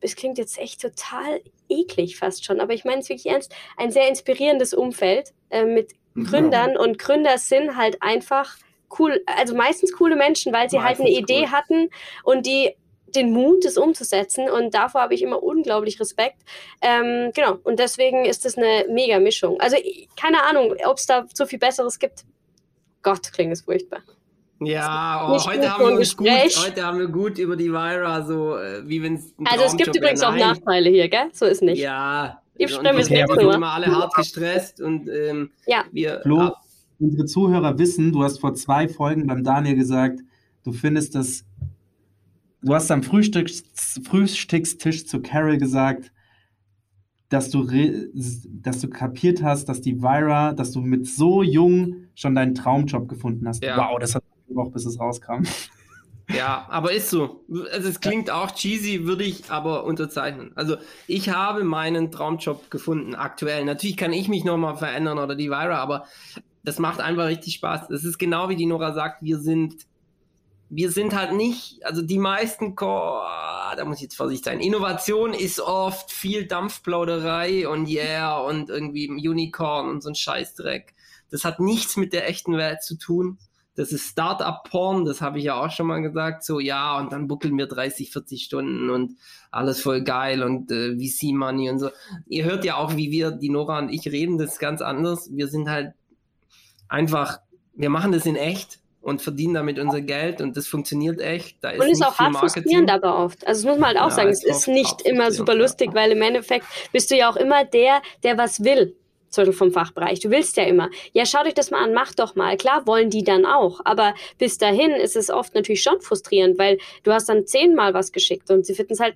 es klingt jetzt echt total eklig fast schon, aber ich meine es wirklich ernst, ein sehr inspirierendes Umfeld äh, mit Gründern ja. und Gründer sind halt einfach cool, also meistens coole Menschen, weil sie meistens halt eine Idee cool. hatten und die den Mut, das umzusetzen und davor habe ich immer unglaublich Respekt. Ähm, genau, und deswegen ist das eine mega Mischung. Also keine Ahnung, ob es da so viel Besseres gibt. Gott, klingt es furchtbar. Ja, oh, heute, haben wir uns gut, heute haben wir gut über die Vira, so äh, wie wenn es. Also es gibt übrigens auch Nachteile hier, gell? So ist nicht. Ja, ich stimme okay, wir sind immer alle hart gestresst und ähm, ja. wir. Flo, unsere Zuhörer wissen, du hast vor zwei Folgen beim Daniel gesagt, du findest das. Du hast am Frühstücks, Frühstückstisch zu Carol gesagt, dass du, dass du kapiert hast, dass die Vira, dass du mit so jung schon deinen Traumjob gefunden hast. Ja. Wow, das hat auch bis es rauskam. Ja, aber ist so. Also es klingt auch cheesy, würde ich aber unterzeichnen. Also ich habe meinen Traumjob gefunden, aktuell. Natürlich kann ich mich nochmal verändern oder die Vira, aber das macht einfach richtig Spaß. Das ist genau wie die Nora sagt, wir sind, wir sind halt nicht, also die meisten, da muss ich jetzt vorsichtig sein, Innovation ist oft viel Dampfplauderei und yeah und irgendwie Unicorn und so ein Scheißdreck. Das hat nichts mit der echten Welt zu tun das ist Startup-Porn, das habe ich ja auch schon mal gesagt, so ja, und dann buckeln wir 30, 40 Stunden und alles voll geil und äh, VC-Money und so. Ihr hört ja auch, wie wir, die Nora und ich reden, das ist ganz anders. Wir sind halt einfach, wir machen das in echt und verdienen damit unser Geld und das funktioniert echt. Da ist und ist auch hart frustrierend aber oft. Also das muss man halt auch ja, sagen, es ist nicht immer super lustig, weil im Endeffekt bist du ja auch immer der, der was will zum Beispiel vom Fachbereich. Du willst ja immer, ja, schaut euch das mal an, mach doch mal. Klar wollen die dann auch, aber bis dahin ist es oft natürlich schon frustrierend, weil du hast dann zehnmal was geschickt und sie finden es halt,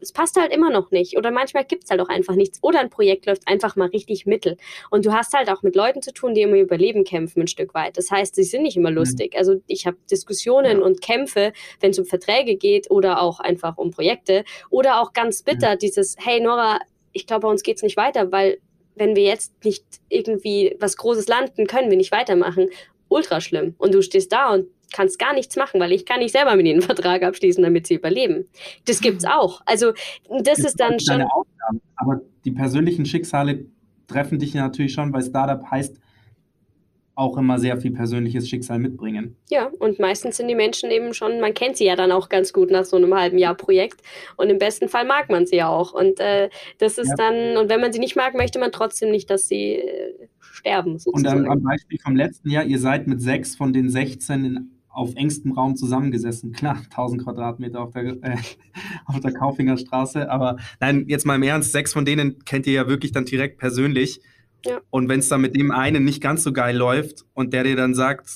es passt halt immer noch nicht. Oder manchmal gibt es halt auch einfach nichts. Oder ein Projekt läuft einfach mal richtig mittel. Und du hast halt auch mit Leuten zu tun, die immer Überleben kämpfen ein Stück weit. Das heißt, sie sind nicht immer mhm. lustig. Also ich habe Diskussionen ja. und Kämpfe, wenn es um Verträge geht oder auch einfach um Projekte. Oder auch ganz bitter, ja. dieses, hey Nora, ich glaube, bei uns geht es nicht weiter, weil wenn wir jetzt nicht irgendwie was Großes landen, können wir nicht weitermachen. Ultra schlimm. Und du stehst da und kannst gar nichts machen, weil ich kann nicht selber mit ihnen einen Vertrag abschließen, damit sie überleben. Das gibt's auch. Also das, das ist dann schon. Aufgabe. Aber die persönlichen Schicksale treffen dich natürlich schon, weil Startup heißt auch immer sehr viel persönliches Schicksal mitbringen. Ja, und meistens sind die Menschen eben schon, man kennt sie ja dann auch ganz gut nach so einem halben Jahr Projekt und im besten Fall mag man sie ja auch. Und äh, das ist ja. dann, und wenn man sie nicht mag, möchte man trotzdem nicht, dass sie äh, sterben. Sozusagen. Und dann am Beispiel vom letzten Jahr, ihr seid mit sechs von den 16 in, auf engstem Raum zusammengesessen. Klar, 1000 Quadratmeter auf der, äh, auf der Kaufinger Straße, aber nein, jetzt mal im Ernst, sechs von denen kennt ihr ja wirklich dann direkt persönlich. Ja. Und wenn es dann mit dem einen nicht ganz so geil läuft und der dir dann sagt,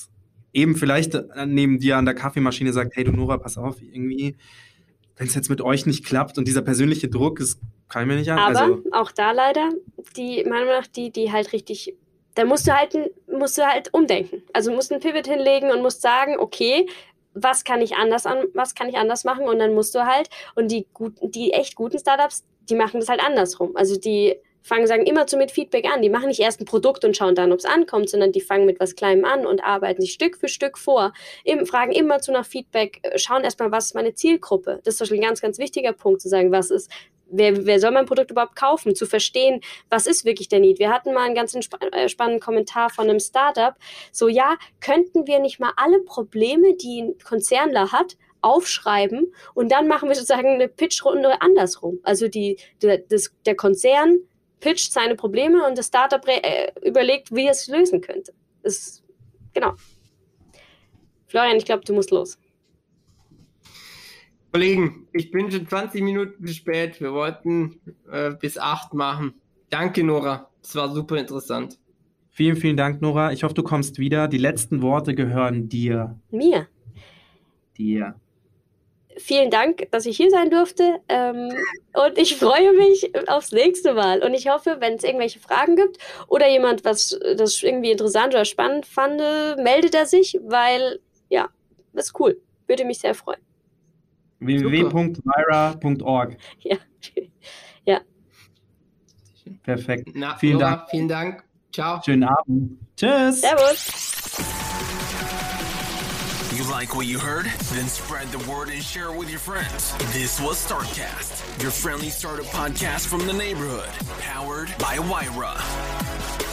eben vielleicht neben dir an der Kaffeemaschine sagt, hey du Nora, pass auf, irgendwie, wenn es jetzt mit euch nicht klappt und dieser persönliche Druck, das kann ich mir nicht an. Aber also, auch da leider, die, meiner Meinung nach, die, die halt richtig, da musst du halt, musst du halt umdenken. Also musst einen Pivot hinlegen und musst sagen, okay, was kann ich anders an, was kann ich anders machen? Und dann musst du halt, und die guten, die echt guten Startups, die machen das halt andersrum. Also die fangen, sagen immer zu mit Feedback an. Die machen nicht erst ein Produkt und schauen dann, ob es ankommt, sondern die fangen mit was Kleinem an und arbeiten sich Stück für Stück vor, Im, fragen immer zu nach Feedback, äh, schauen erstmal, was ist meine Zielgruppe. Das ist ein ganz, ganz wichtiger Punkt, zu sagen, was ist, wer, wer soll mein Produkt überhaupt kaufen, zu verstehen, was ist wirklich der Need. Wir hatten mal einen ganz äh, spannenden Kommentar von einem Startup, so ja, könnten wir nicht mal alle Probleme, die ein Konzernler hat, aufschreiben und dann machen wir sozusagen eine Pitchrunde andersrum. Also die, der, das, der Konzern pitcht seine Probleme und das Startup äh, überlegt, wie es lösen könnte. Das, genau. Florian, ich glaube, du musst los. Kollegen, ich bin schon 20 Minuten zu spät. Wir wollten äh, bis 8 machen. Danke, Nora. Es war super interessant. Vielen, vielen Dank, Nora. Ich hoffe, du kommst wieder. Die letzten Worte gehören dir. Mir. Dir vielen Dank, dass ich hier sein durfte. Ähm, und ich freue mich aufs nächste Mal. Und ich hoffe, wenn es irgendwelche Fragen gibt oder jemand was das irgendwie interessant oder spannend fand, meldet er sich, weil ja, das ist cool. Würde mich sehr freuen. www.myra.org. Ja. ja. Perfekt. Na, vielen Nora, Dank. Vielen Dank. Ciao. Schönen Abend. Tschüss. Servus. Like what you heard? Then spread the word and share it with your friends. This was Startcast, your friendly startup podcast from the neighborhood, powered by Wyra.